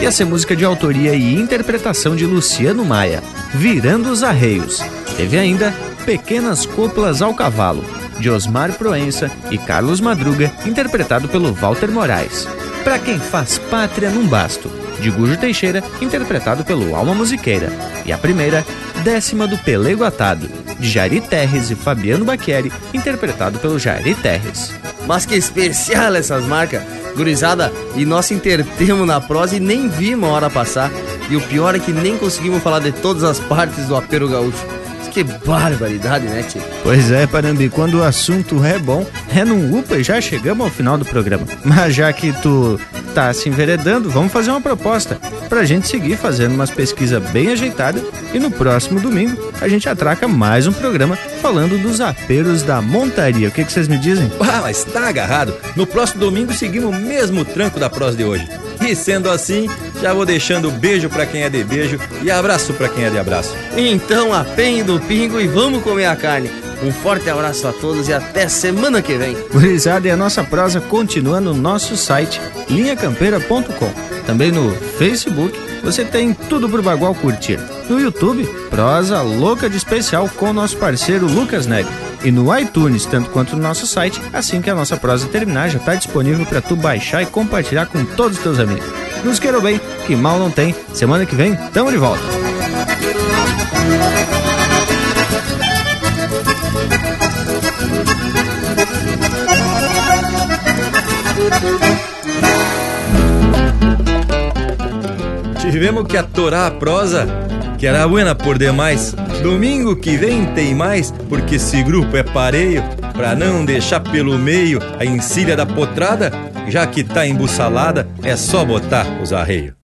E essa é música de autoria e interpretação de Luciano Maia, Virando os Arreios. Teve ainda Pequenas Coplas ao Cavalo, de Osmar Proença e Carlos Madruga, interpretado pelo Walter Moraes. Pra quem faz pátria num basto, de Gujo Teixeira, interpretado pelo Alma Musiqueira. E a primeira, Décima do Pelego Atado, de Jari Terres e Fabiano Bacchieri, interpretado pelo Jari Terres. Mas que especial essas marcas! Gurizada, e nós intertemos na prosa e nem vimos a hora passar. E o pior é que nem conseguimos falar de todas as partes do apero gaúcho. Que barbaridade, né, tio? Pois é, Parambi, quando o assunto é bom, é num upa e já chegamos ao final do programa. Mas já que tu tá se enveredando, vamos fazer uma proposta pra gente seguir fazendo umas pesquisas bem ajeitadas e no próximo domingo a gente atraca mais um programa falando dos aperos da montaria. O que, que vocês me dizem? Ah, mas tá agarrado. No próximo domingo seguimos o mesmo tranco da prosa de hoje. E sendo assim, já vou deixando beijo para quem é de beijo e abraço para quem é de abraço. Então apenhe do pingo e vamos comer a carne. Um forte abraço a todos e até semana que vem. Gurizada, e a nossa prosa continua no nosso site linhacampeira.com. Também no Facebook você tem tudo pro Bagual curtir. No YouTube, prosa louca de especial com nosso parceiro Lucas Neg. E no iTunes, tanto quanto no nosso site, assim que a nossa prosa terminar, já está disponível para tu baixar e compartilhar com todos os teus amigos. Nos queiram bem, que mal não tem. Semana que vem, tamo de volta. Tivemos que atorar a prosa, que era buena por demais. Domingo que vem tem mais, porque esse grupo é pareio, pra não deixar pelo meio a encilha da potrada, já que tá embussalada, é só botar os arreios.